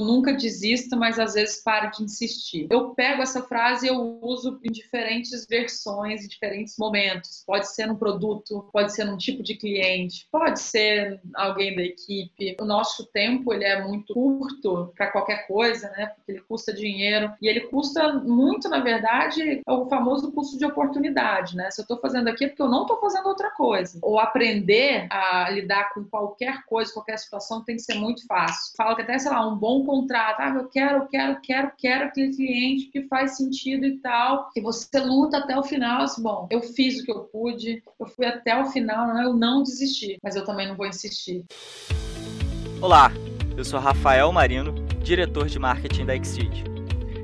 nunca desista, mas às vezes pare de insistir. Eu pego essa frase e eu uso em diferentes versões, em diferentes momentos. Pode ser num produto, pode ser num tipo de cliente, pode ser alguém da equipe. O nosso tempo ele é muito curto para qualquer coisa, né? Porque ele custa dinheiro e ele custa muito, na verdade, o famoso custo de oportunidade, né? Se eu estou fazendo aqui é porque eu não estou fazendo outra coisa. Ou aprender a lidar com qualquer coisa, qualquer situação tem que ser muito fácil. Fala que até, sei lá, um bom contrato, ah, eu quero, quero, quero, quero aquele cliente que faz sentido e tal, que você luta até o final, assim, bom, eu fiz o que eu pude, eu fui até o final, né? eu não desisti, mas eu também não vou insistir. Olá, eu sou Rafael Marino, diretor de marketing da Exceed.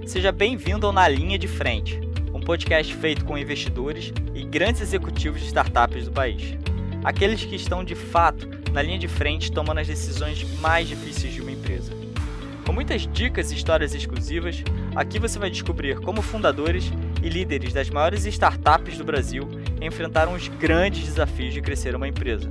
Seja bem-vindo ao Na Linha de Frente, um podcast feito com investidores e grandes executivos de startups do país. Aqueles que estão de fato na linha de frente tomando as decisões mais difíceis de uma empresa. Com muitas dicas e histórias exclusivas, aqui você vai descobrir como fundadores e líderes das maiores startups do Brasil enfrentaram os grandes desafios de crescer uma empresa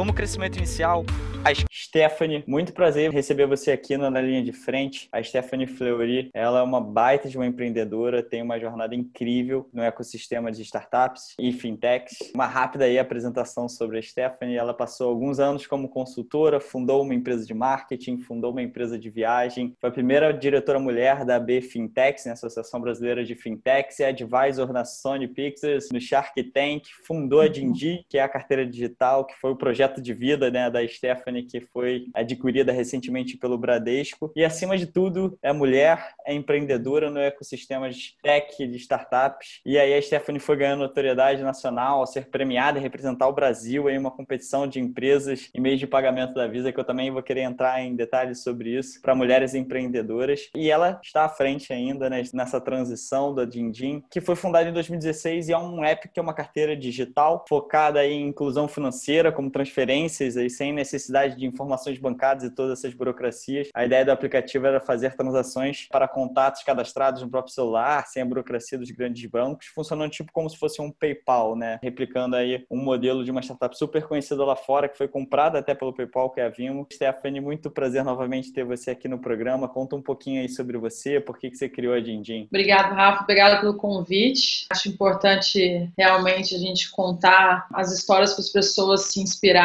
como crescimento inicial, a Stephanie, muito prazer receber você aqui na linha de frente. A Stephanie Fleury, ela é uma baita de uma empreendedora, tem uma jornada incrível no ecossistema de startups e fintechs. Uma rápida aí apresentação sobre a Stephanie, ela passou alguns anos como consultora, fundou uma empresa de marketing, fundou uma empresa de viagem, foi a primeira diretora mulher da AB Fintechs, né, Associação Brasileira de Fintechs, é advisor na Sony Pictures, no Shark Tank, fundou a Dindi, que é a carteira digital, que foi o projeto projeto de vida né, da Stephanie, que foi adquirida recentemente pelo Bradesco. E, acima de tudo, é mulher, é empreendedora no ecossistema de tech, de startups. E aí a Stephanie foi ganhando notoriedade nacional ao ser premiada e representar o Brasil em uma competição de empresas em meio de pagamento da Visa, que eu também vou querer entrar em detalhes sobre isso, para mulheres empreendedoras. E ela está à frente ainda né, nessa transição da Dindim, que foi fundada em 2016 e é um app que é uma carteira digital focada em inclusão financeira, como transferência transferências sem necessidade de informações bancárias e todas essas burocracias. A ideia do aplicativo era fazer transações para contatos cadastrados no próprio celular, sem a burocracia dos grandes bancos, funcionando tipo como se fosse um PayPal, né? Replicando aí um modelo de uma startup super conhecida lá fora, que foi comprada até pelo PayPal, que é a Vimo. Stephanie, muito prazer novamente ter você aqui no programa. Conta um pouquinho aí sobre você, por que, que você criou a Dindim. Obrigado, Rafa. Obrigada pelo convite. Acho importante realmente a gente contar as histórias para as pessoas se inspirarem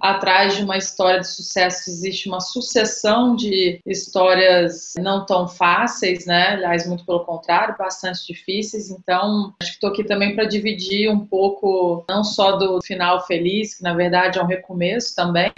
Atrás de uma história de sucesso existe uma sucessão de histórias não tão fáceis, né? Aliás, muito pelo contrário, bastante difíceis. Então, acho que estou aqui também para dividir um pouco, não só do final feliz, que na verdade é um recomeço também,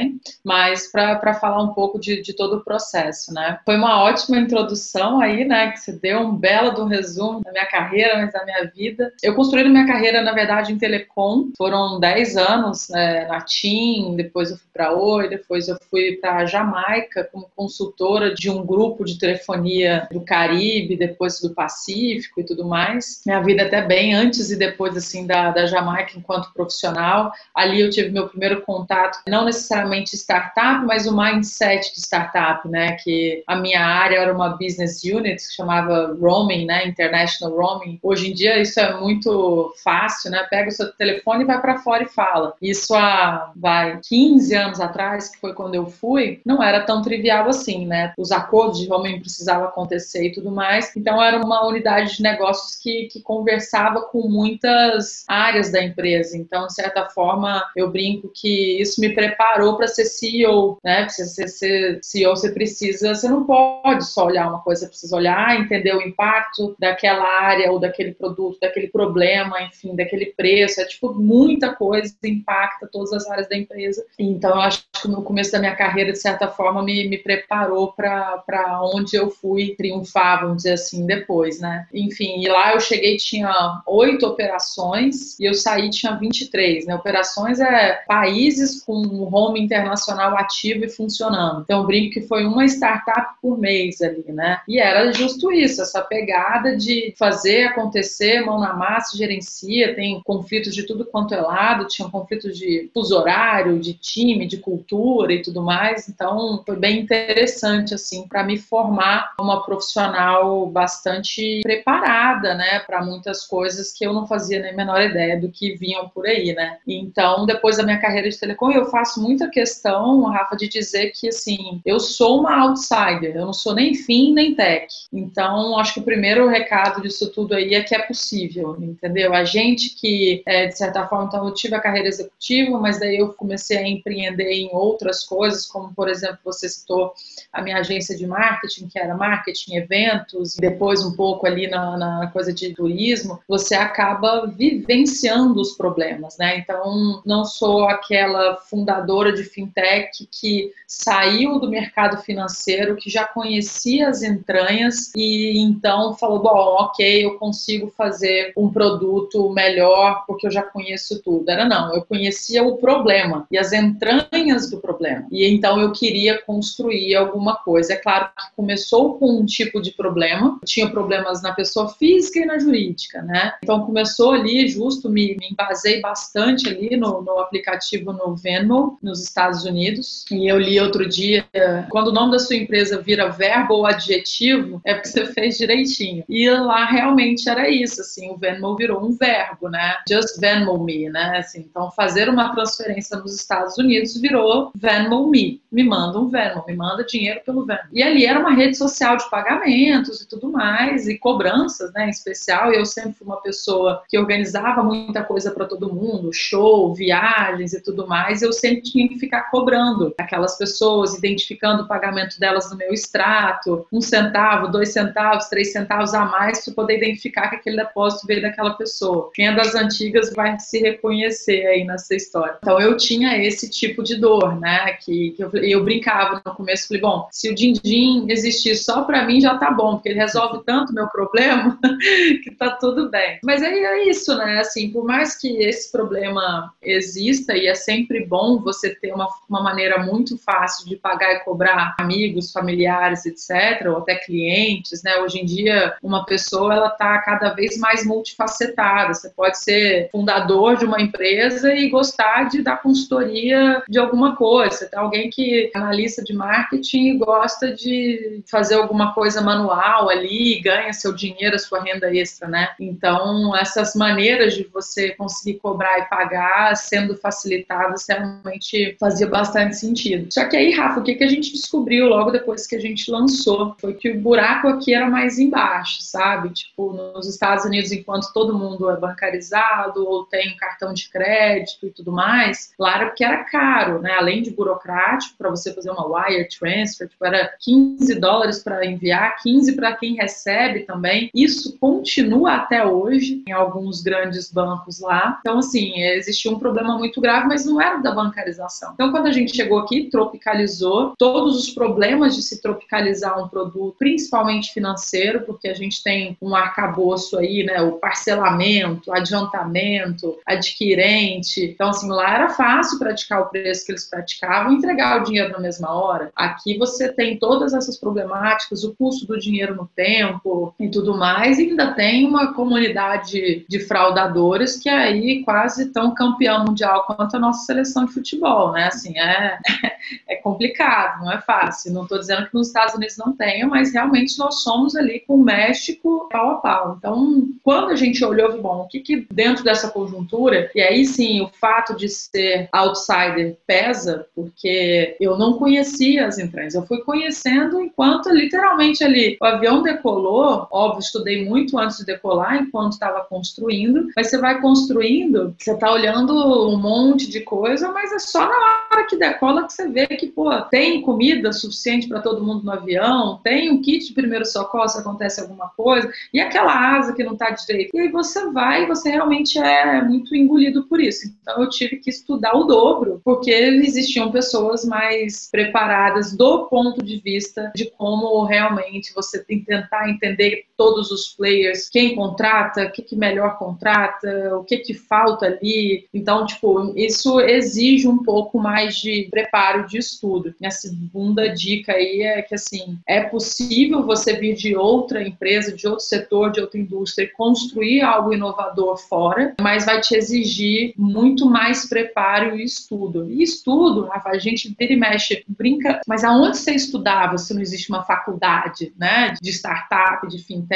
mas para falar um pouco de, de, todo o processo, né? Foi uma ótima introdução aí, né? Que você deu um belo do resumo da minha carreira, mas da minha vida. Eu construí minha carreira, na verdade, em telecom. Foram 10 anos é, na TIM, depois eu fui para Oi, depois eu fui para Jamaica como consultora de um grupo de telefonia do Caribe, depois do Pacífico e tudo mais. Minha vida até bem antes e depois assim da, da Jamaica enquanto profissional. Ali eu tive meu primeiro contato, não necessariamente startup, mas o mindset de startup, né? Que a minha área era uma business unit que chamava roaming, né? International roaming. Hoje em dia isso é muito fácil, né? Pega o seu telefone e vai para fora e fala. Isso há vai, vai, 15 anos atrás, que foi quando eu fui, não era tão trivial assim, né? Os acordos de homem precisavam acontecer e tudo mais. Então, era uma unidade de negócios que, que conversava com muitas áreas da empresa. Então, de certa forma, eu brinco que isso me preparou para ser CEO, né? Pra ser CEO, você precisa, você não pode só olhar uma coisa, você precisa olhar, entender o impacto daquela área ou daquele produto, daquele problema, enfim, daquele preço. É tipo muita coisa impacta todas as áreas da empresa empresa. Então, eu acho que no começo da minha carreira, de certa forma, me, me preparou para onde eu fui triunfar, vamos dizer assim, depois, né? Enfim, e lá eu cheguei, tinha oito operações e eu saí, tinha 23, né? Operações é países com home internacional ativo e funcionando. Então, eu brinco que foi uma startup por mês ali, né? E era justo isso, essa pegada de fazer acontecer, mão na massa, gerencia, tem conflitos de tudo quanto é lado, tinha conflitos de fuso horário, vestiário, de time, de cultura e tudo mais. Então, foi bem interessante assim para me formar uma profissional bastante preparada, né, para muitas coisas que eu não fazia nem a menor ideia do que vinham por aí, né? Então, depois da minha carreira de telecom, eu faço muita questão, Rafa, de dizer que assim, eu sou uma outsider, eu não sou nem fim nem tech. Então, acho que o primeiro recado disso tudo aí é que é possível, entendeu? A gente que, é, de certa forma, então eu tive a carreira executiva, mas daí eu comecei a empreender em outras coisas, como, por exemplo, você citou a minha agência de marketing, que era marketing, eventos, depois um pouco ali na, na coisa de turismo, você acaba vivenciando os problemas, né? Então, não sou aquela fundadora de fintech que saiu do mercado financeiro, que já conhecia as entranhas e então falou: bom, ok, eu consigo fazer um produto melhor porque eu já conheço tudo. Era não, eu conhecia o problema e as entranhas do problema. E então eu queria construir alguma coisa. É claro que começou com um tipo de problema, tinha problemas na pessoa física e na jurídica, né? Então começou ali, justo, me, me bastante ali no, no aplicativo no Venmo, nos Estados Unidos. E eu li outro dia, quando o nome da sua empresa vira verbo ou adjetivo, é porque você fez direitinho. E lá realmente era isso, assim, o Venmo virou um verbo, né? Just Venmo me, né? Assim, então fazer uma transferência nos Estados Unidos virou Venmo me. Me manda um Venmo, me manda dinheiro pelo Venmo. E ali era uma rede social de pagamentos e tudo mais, e cobranças, né, em especial. Eu sempre fui uma pessoa que organizava muita coisa para todo mundo, show, viagens e tudo mais. Eu sempre tinha que ficar cobrando aquelas pessoas, identificando o pagamento delas no meu extrato, um centavo, dois centavos, três centavos a mais para poder identificar que aquele depósito veio daquela pessoa. Quem é das antigas vai se reconhecer aí nessa história. Então eu tinha esse tipo de dor, né? Que, que eu, eu brincava no começo, falei, bom, se o din-din existir só para mim já tá bom, porque ele resolve tanto meu problema que tá tudo bem. Mas aí é isso, né? Assim, por mais que esse problema exista e é sempre bom você ter uma, uma maneira muito fácil de pagar e cobrar amigos, familiares, etc, ou até clientes, né? Hoje em dia, uma pessoa ela tá cada vez mais multifacetada. Você pode ser fundador de uma empresa e gostar de dar consultoria de alguma coisa. Tem alguém que é analista de marketing e gosta de fazer alguma coisa manual ali, ganha seu dinheiro, a sua renda extra, né? Então, essas maneiras de você conseguir cobrar e pagar sendo facilitadas realmente fazia bastante sentido. Só que aí, Rafa, o que, que a gente descobriu logo depois que a gente lançou foi que o buraco aqui era mais embaixo, sabe? Tipo, nos Estados Unidos, enquanto todo mundo é bancarizado ou tem cartão de crédito e tudo mais, era porque era caro, né? Além de burocrático, para você fazer uma wire transfer, tipo, era 15 dólares para enviar, 15 para quem recebe também. Isso continua até hoje em alguns grandes bancos lá. Então, assim, existia um problema muito grave, mas não era da bancarização. Então, quando a gente chegou aqui, tropicalizou todos os problemas de se tropicalizar um produto, principalmente financeiro, porque a gente tem um arcabouço aí, né? O parcelamento, adiantamento, adquirente. Então, assim, lá era fácil praticar o preço que eles praticavam e entregar o dinheiro na mesma hora. Aqui você tem todas essas problemáticas, o custo do dinheiro no tempo e tudo mais, e ainda tem uma comunidade de fraudadores que aí quase tão campeão mundial quanto a nossa seleção de futebol, né? Assim, é, é complicado, não é fácil. Não estou dizendo que nos Estados Unidos não tenha, mas realmente nós somos ali com o México pau a pau. Então, quando a gente olhou, bom, o que, que dentro dessa conjuntura, e aí sim, o fato de ser outsider pesa, porque eu não conhecia as entranhas, eu fui conhecendo enquanto literalmente ali o avião decolou, óbvio, estudei muito antes de decolar, enquanto estava construindo, mas você vai construindo, você está olhando um monte de coisa, mas é só na hora que decola que você vê que, pô, tem comida suficiente para todo mundo no avião, tem um kit de primeiro socorro se acontece alguma coisa, e aquela asa que não está direito. E aí você vai e você realmente é muito engolido por isso. Então eu tive que estudar o dobro, porque existiam pessoas mais preparadas do ponto de vista de como realmente você tem que tentar entender todos os players, quem contrata, o que, que melhor contrata, o que, que falta ali. Então, tipo, isso exige um pouco mais de preparo de estudo. Minha segunda dica aí é que, assim, é possível você vir de outra empresa, de outro setor, de outra indústria construir algo inovador fora, mas vai te exigir muito mais preparo e estudo. E estudo, Rafa, a gente vira e mexe, brinca, mas aonde você estudava se não existe uma faculdade, né, de startup, de fintech?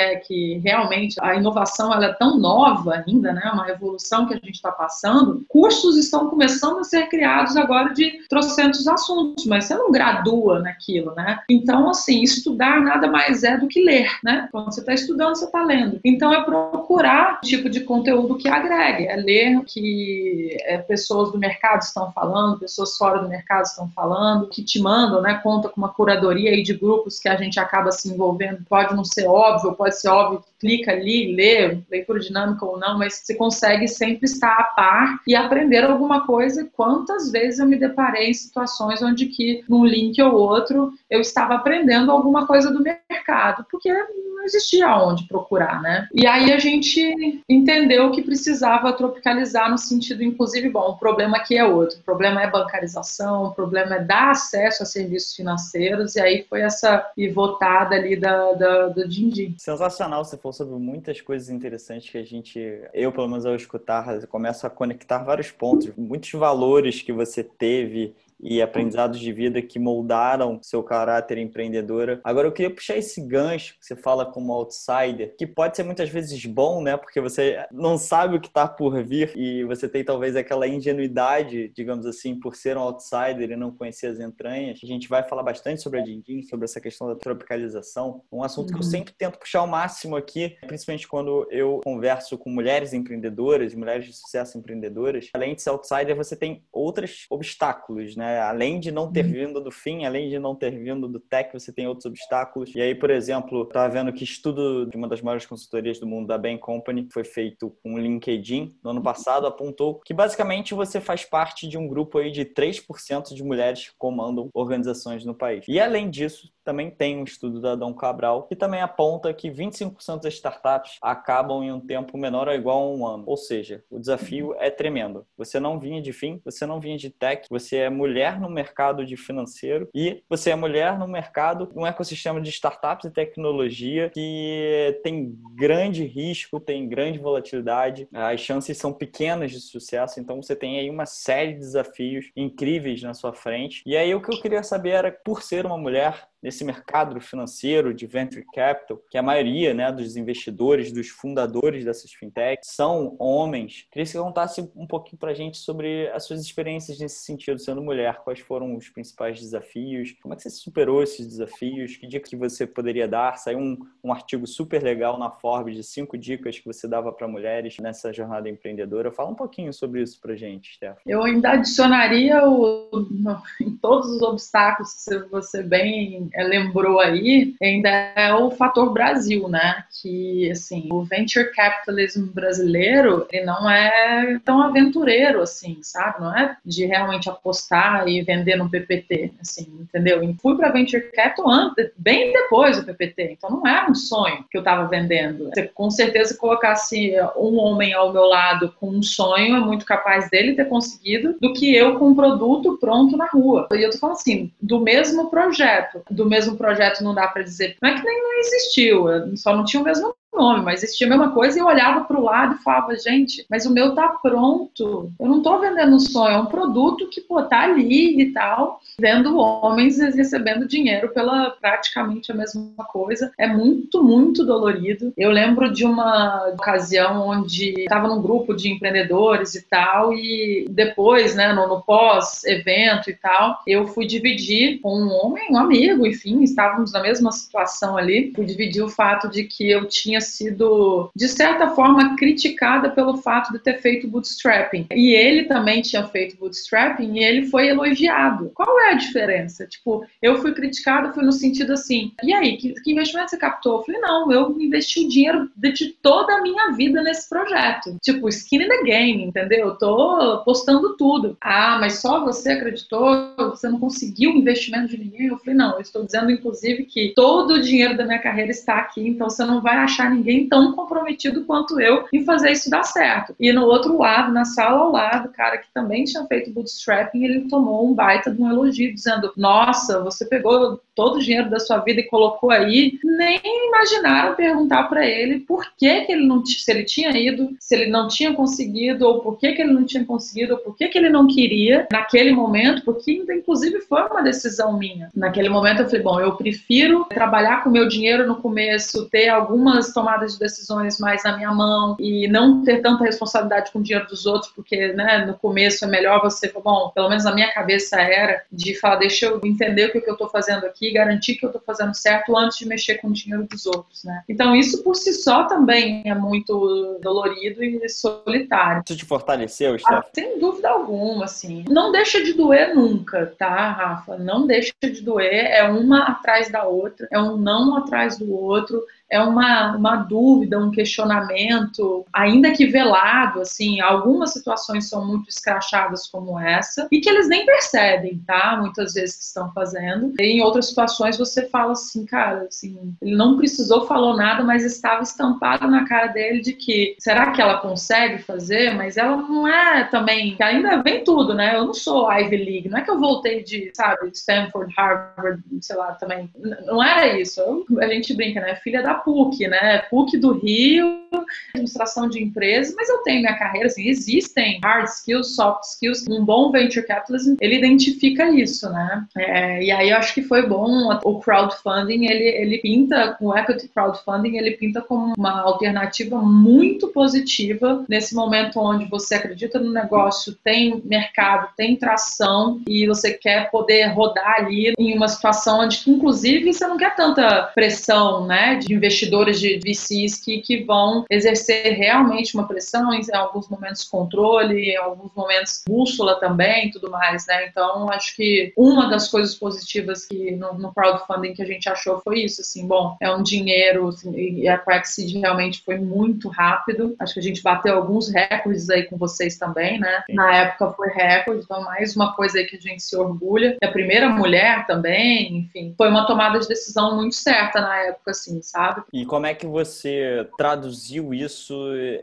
Realmente, a inovação, ela é tão nova ainda, né, uma revolução que a gente está passando. Cursos estão começando a ser criados agora de trocentos assuntos, mas você não gradua naquilo, né? Então, assim, estudar nada mais é do que ler, né? Quando você está estudando, você está lendo. Então, é procurar tipo de conteúdo que agregue, é ler que é, pessoas do mercado estão falando, pessoas fora do mercado estão falando, que te mandam, né? Conta com uma curadoria aí de grupos que a gente acaba se envolvendo. Pode não ser óbvio, pode ser óbvio, clica ali, lê, leitura dinâmica ou não, mas você consegue sempre estar a par e aprender alguma coisa. Quantas vezes eu me deparei em situações onde que num link ou outro eu estava aprendendo alguma coisa do mercado, porque não existia onde procurar, né? E aí a gente entendeu que precisava tropicalizar no sentido, inclusive, bom, o problema aqui é outro. O problema é bancarização, o problema é dar acesso a serviços financeiros, e aí foi essa pivotada ali da, da, do Dindim. Sensacional, você falou sobre muitas coisas interessantes que a gente, eu pelo menos ao escutar, começo a conectar vários pontos, muitos valores que você teve e aprendizados de vida que moldaram seu caráter empreendedora. Agora eu queria puxar esse gancho que você fala como outsider, que pode ser muitas vezes bom, né? Porque você não sabe o que está por vir e você tem talvez aquela ingenuidade, digamos assim, por ser um outsider e não conhecer as entranhas. A gente vai falar bastante sobre a Dindim, sobre essa questão da tropicalização, um assunto que eu uhum. sempre tento puxar ao máximo aqui, principalmente quando eu converso com mulheres empreendedoras, mulheres de sucesso empreendedoras. Além de ser outsider, você tem outros obstáculos, né? Né? Além de não ter uhum. vindo do fim, além de não ter vindo do tech, você tem outros obstáculos. E aí, por exemplo, estava vendo que estudo de uma das maiores consultorias do mundo, da Bain Company, foi feito com o LinkedIn no ano passado, apontou que basicamente você faz parte de um grupo aí de 3% de mulheres que comandam organizações no país. E além disso, também tem um estudo da Dom Cabral que também aponta que 25% das startups acabam em um tempo menor ou igual a um ano. Ou seja, o desafio é tremendo. Você não vinha de fim, você não vinha de tech, você é mulher no mercado de financeiro e você é mulher no mercado, um ecossistema de startups e tecnologia que tem grande risco, tem grande volatilidade, as chances são pequenas de sucesso, então você tem aí uma série de desafios incríveis na sua frente. E aí o que eu queria saber era, por ser uma mulher, nesse mercado financeiro de venture capital, que a maioria né, dos investidores, dos fundadores dessas fintechs são homens. Queria que você contasse um pouquinho para a gente sobre as suas experiências nesse sentido, sendo mulher. Quais foram os principais desafios? Como é que você superou esses desafios? Que dica que você poderia dar? Saiu um, um artigo super legal na Forbes de cinco dicas que você dava para mulheres nessa jornada empreendedora. Fala um pouquinho sobre isso para gente, Steph. Eu ainda adicionaria o, em todos os obstáculos que você bem lembrou aí, ainda é o fator Brasil, né? Que, assim, o venture capitalism brasileiro, ele não é tão aventureiro, assim, sabe? Não é de realmente apostar e vender no PPT, assim, entendeu? E fui para venture capital antes, bem depois do PPT, então não era um sonho que eu estava vendendo. Você, com certeza, colocasse um homem ao meu lado com um sonho, é muito capaz dele ter conseguido, do que eu com um produto pronto na rua. E eu tô falando assim, do mesmo projeto, do mesmo projeto não dá para dizer. Não é que nem não existiu, só não tinha o mesmo nome, mas existia a mesma coisa e eu olhava para o lado e falava, gente, mas o meu tá pronto. Eu não estou vendendo um sonho, é um produto que pô, tá ali e tal, vendo homens recebendo dinheiro pela praticamente a mesma coisa. É muito, muito dolorido. Eu lembro de uma ocasião onde estava num grupo de empreendedores e tal, e depois, né, no, no pós-evento e tal, eu fui dividir com um homem, um amigo, enfim, estávamos na mesma situação ali, fui dividir o fato de que eu tinha sido, de certa forma, criticada pelo fato de ter feito bootstrapping. E ele também tinha feito bootstrapping e ele foi elogiado. Qual é a diferença? Tipo, eu fui criticada, foi no sentido assim, e aí, que, que investimento você captou? Eu falei, não, eu investi o dinheiro de toda a minha vida nesse projeto. Tipo, skin in the game, entendeu? Eu tô postando tudo. Ah, mas só você acreditou, você não conseguiu o investimento de ninguém? Eu falei, não, eu estou dizendo, inclusive, que todo o dinheiro da minha carreira está aqui, então você não vai achar ninguém tão comprometido quanto eu em fazer isso dar certo. E no outro lado, na sala ao lado, o cara que também tinha feito bootstrapping, ele tomou um baita de um elogio, dizendo: Nossa, você pegou todo o dinheiro da sua vida e colocou aí. Nem imaginaram perguntar para ele por que, que ele não se ele tinha ido, se ele não tinha conseguido, ou por que, que ele não tinha conseguido, ou por que, que ele não queria naquele momento, porque inclusive foi uma decisão minha. Naquele momento eu falei, bom, eu prefiro trabalhar com meu dinheiro no começo, ter algumas tomadas de decisões mais na minha mão e não ter tanta responsabilidade com o dinheiro dos outros, porque né, no começo é melhor você, bom, pelo menos na minha cabeça era de falar, deixa eu entender o que eu estou fazendo aqui, garantir que eu estou fazendo certo antes de mexer com o dinheiro dos outros, né? Então isso por si só também é muito dolorido e solitário. Isso te fortaleceu, Steph? Ah, sem dúvida alguma, assim. Não deixa de doer nunca, tá, Rafa? Não deixa de doer, é uma atrás da outra, é um não atrás do outro, é uma, uma dúvida, um questionamento, ainda que velado, assim, algumas situações são muito escrachadas como essa, e que eles nem percebem, tá? Muitas vezes que estão fazendo. E em outras situações você fala assim, cara, assim, ele não precisou falou nada, mas estava estampado na cara dele de que será que ela consegue fazer? Mas ela não é também, ainda vem tudo, né? Eu não sou Ivy League, não é que eu voltei de, sabe, Stanford, Harvard, sei lá, também. Não era isso. Eu, a gente brinca, né? Filha da PUC, né? PUC do Rio, administração de empresas, mas eu tenho minha carreira, assim, existem hard skills, soft skills, um bom venture capitalist, ele identifica isso, né? É, e aí eu acho que foi bom o crowdfunding, ele, ele pinta, o equity crowdfunding, ele pinta como uma alternativa muito positiva nesse momento onde você acredita no negócio, tem mercado, tem tração e você quer poder rodar ali em uma situação onde, inclusive, você não quer tanta pressão, né, de investidores de VCs que, que vão exercer realmente uma pressão, em alguns momentos controle, em alguns momentos bússola também, tudo mais, né? Então, acho que uma das coisas positivas que no, no crowdfunding que a gente achou foi isso, assim, bom, é um dinheiro, assim, e a Quackseed realmente foi muito rápido, acho que a gente bateu alguns recordes aí com vocês também, né? Na época foi recorde, então mais uma coisa aí que a gente se orgulha. E a primeira mulher também, enfim, foi uma tomada de decisão muito certa na época, assim, sabe? E como é que você traduziu isso,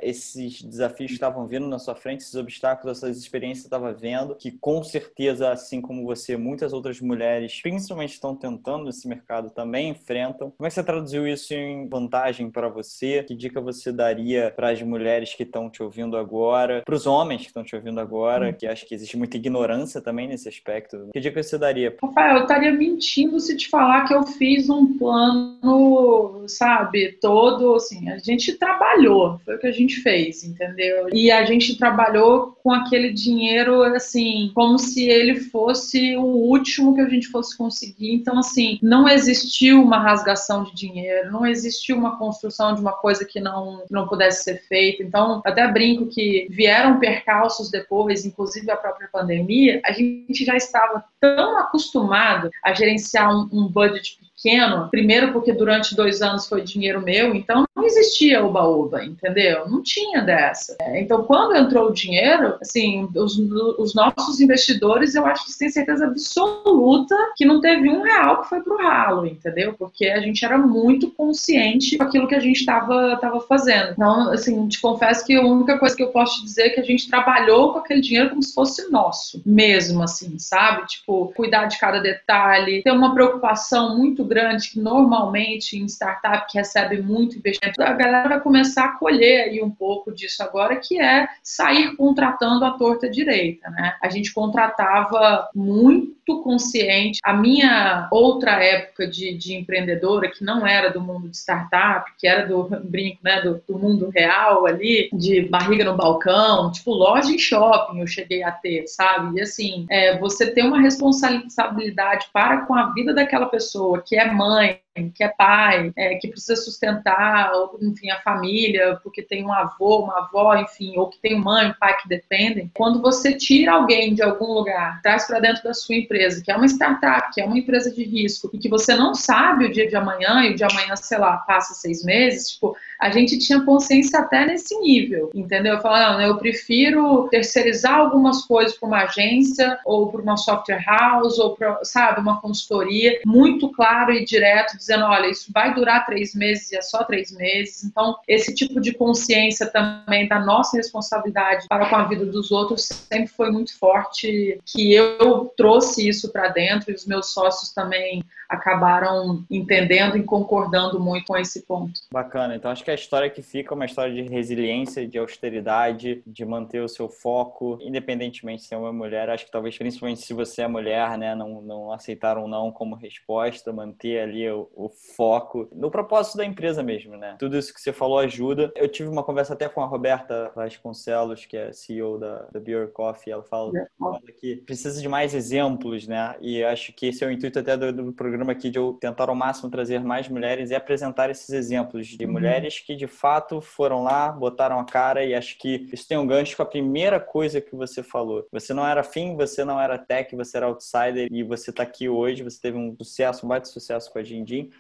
esses desafios que estavam vindo na sua frente, esses obstáculos, essas experiências que você estava vendo, que com certeza, assim como você, muitas outras mulheres, principalmente estão tentando nesse mercado, também enfrentam. Como é que você traduziu isso em vantagem para você? Que dica você daria para as mulheres que estão te ouvindo agora, para os homens que estão te ouvindo agora, hum. que acho que existe muita ignorância também nesse aspecto? Que dica você daria? Rafael, eu estaria mentindo se te falar que eu fiz um plano, sabe, todo assim, a gente trabalhou, foi o que a gente fez, entendeu? E a gente trabalhou com aquele dinheiro, assim, como se ele fosse o último que a gente fosse conseguir. Então, assim, não existiu uma rasgação de dinheiro, não existiu uma construção de uma coisa que não, que não pudesse ser feita. Então, até brinco que vieram percalços depois, inclusive a própria pandemia, a gente já estava tão acostumado a gerenciar um, um budget pequeno, primeiro porque durante dois anos foi dinheiro meu, então não existia oba-oba, entendeu? Não tinha dessa. É, então, quando entrou o dinheiro, assim, os, os, nossos investidores, eu acho que têm certeza absoluta que não teve um real que foi pro ralo, entendeu? Porque a gente era muito consciente daquilo que a gente estava tava fazendo. Então, assim, te confesso que a única coisa que eu posso te dizer é que a gente trabalhou com aquele dinheiro como se fosse nosso, mesmo assim, sabe? Tipo, cuidar de cada detalhe, ter uma preocupação muito grande que normalmente em startup que recebe muito investimento, a galera vai começar a colher aí um pouco disso agora, que é sair contratando a torta direita, né? A gente contratava muito consciente. A minha outra época de, de empreendedora, que não era do mundo de startup, que era do brinco, né, do, do mundo real ali, de barriga no balcão, tipo loja em shopping eu cheguei a ter, sabe? E assim, é, você tem uma responsabilidade para com a vida daquela pessoa que é é mãe, que é pai, é, que precisa sustentar, enfim, a família, porque tem um avô, uma avó, enfim, ou que tem mãe, pai que dependem. Quando você tira alguém de algum lugar, traz para dentro da sua empresa, que é uma startup, que é uma empresa de risco, e que você não sabe o dia de amanhã, e o de amanhã, sei lá, passa seis meses, tipo, a gente tinha consciência até nesse nível, entendeu? Falando, eu prefiro terceirizar algumas coisas para uma agência, ou para uma software house, ou para, sabe, uma consultoria, muito claro e direto, dizendo, olha, isso vai durar três meses e é só três meses. Então, esse tipo de consciência também da nossa responsabilidade para com a vida dos outros sempre foi muito forte, que eu trouxe isso para dentro e os meus sócios também acabaram entendendo e concordando muito com esse ponto. Bacana. Então, acho que a história que fica é uma história de resiliência, de austeridade, de manter o seu foco, independentemente se é uma mulher. Acho que talvez, principalmente se você é mulher, né, não, não aceitaram não como resposta, manter ali o, o foco no propósito da empresa mesmo, né? Tudo isso que você falou ajuda. Eu tive uma conversa até com a Roberta Vasconcelos, que é CEO da, da Beer Coffee, ela fala, fala que precisa de mais exemplos, né? E acho que esse é o intuito até do, do programa aqui de eu tentar ao máximo trazer mais mulheres e apresentar esses exemplos de uhum. mulheres que de fato foram lá, botaram a cara e acho que isso tem um gancho com a primeira coisa que você falou. Você não era fim, você não era tech, você era outsider e você está aqui hoje, você teve um sucesso, um baita sucesso com a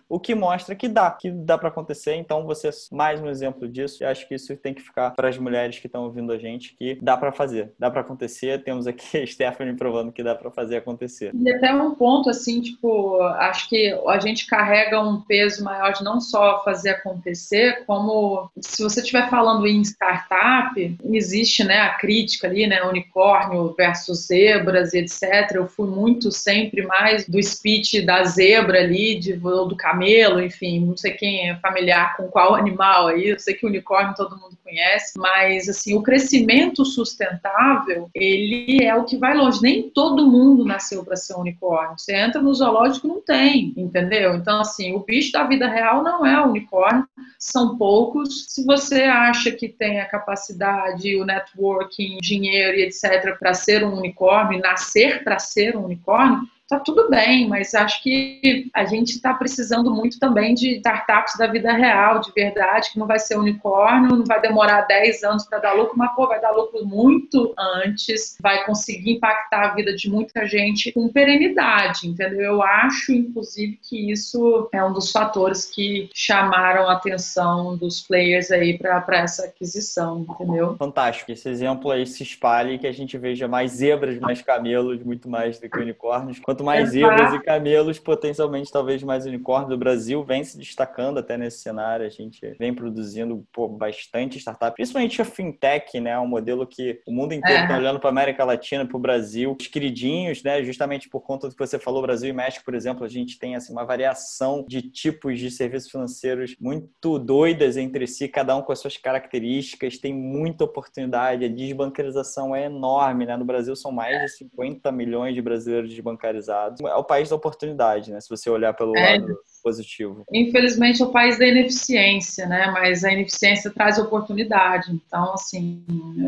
O que mostra que dá, que dá para acontecer. Então você é mais um exemplo disso e acho que isso tem que ficar para as mulheres que estão ouvindo a gente que dá para fazer, dá para acontecer. Temos aqui a Stephanie provando que dá para fazer acontecer. E até um ponto assim, tipo, acho que a gente carrega um peso maior de não só fazer acontecer, como se você estiver falando em startup, existe né, a crítica ali, né, unicórnio versus zebras e etc. Eu fui muito sempre mais do speech da zebra ali, de, do camelo, enfim, não sei quem é familiar com qual animal aí, eu sei que o unicórnio todo mundo conhece, mas assim, o crescimento sustentável, ele é o que vai longe. Nem todo mundo nasceu para ser um unicórnio. Você entra no zoológico, não tem, entendeu? Então, assim, o bicho da vida real não é o unicórnio, são poucos. Se você acha que tem a capacidade, o networking, dinheiro e etc. para ser um unicórnio, nascer para ser um unicórnio, tá tudo bem, mas acho que a gente está precisando muito também de startups da vida real, de verdade, que não vai ser unicórnio, não vai demorar 10 anos para dar lucro, mas pô, vai dar lucro muito antes, vai conseguir impactar a vida de muita gente com perenidade, entendeu? Eu acho, inclusive, que isso é um dos fatores que chamaram a atenção dos players aí para essa aquisição, entendeu? Fantástico, esse exemplo aí se espalhe e que a gente veja mais zebras, mais camelos, muito mais do que unicórnios. Quanto mais zebras e camelos, potencialmente talvez mais unicórnio do Brasil vem se destacando até nesse cenário. A gente vem produzindo pô, bastante startup, principalmente a fintech, né? Um modelo que o mundo inteiro está é. olhando para a América Latina, para o Brasil. Os queridinhos, né? Justamente por conta do que você falou, Brasil e México, por exemplo, a gente tem assim, uma variação de tipos de serviços financeiros muito doidas entre si, cada um com as suas características, tem muita oportunidade, a desbancarização é enorme, né? No Brasil são mais de 50 milhões de brasileiros desbancarizados é o país da oportunidade, né? Se você olhar pelo é. lado positivo. Infelizmente é o país da ineficiência, né? Mas a ineficiência traz oportunidade. Então, assim,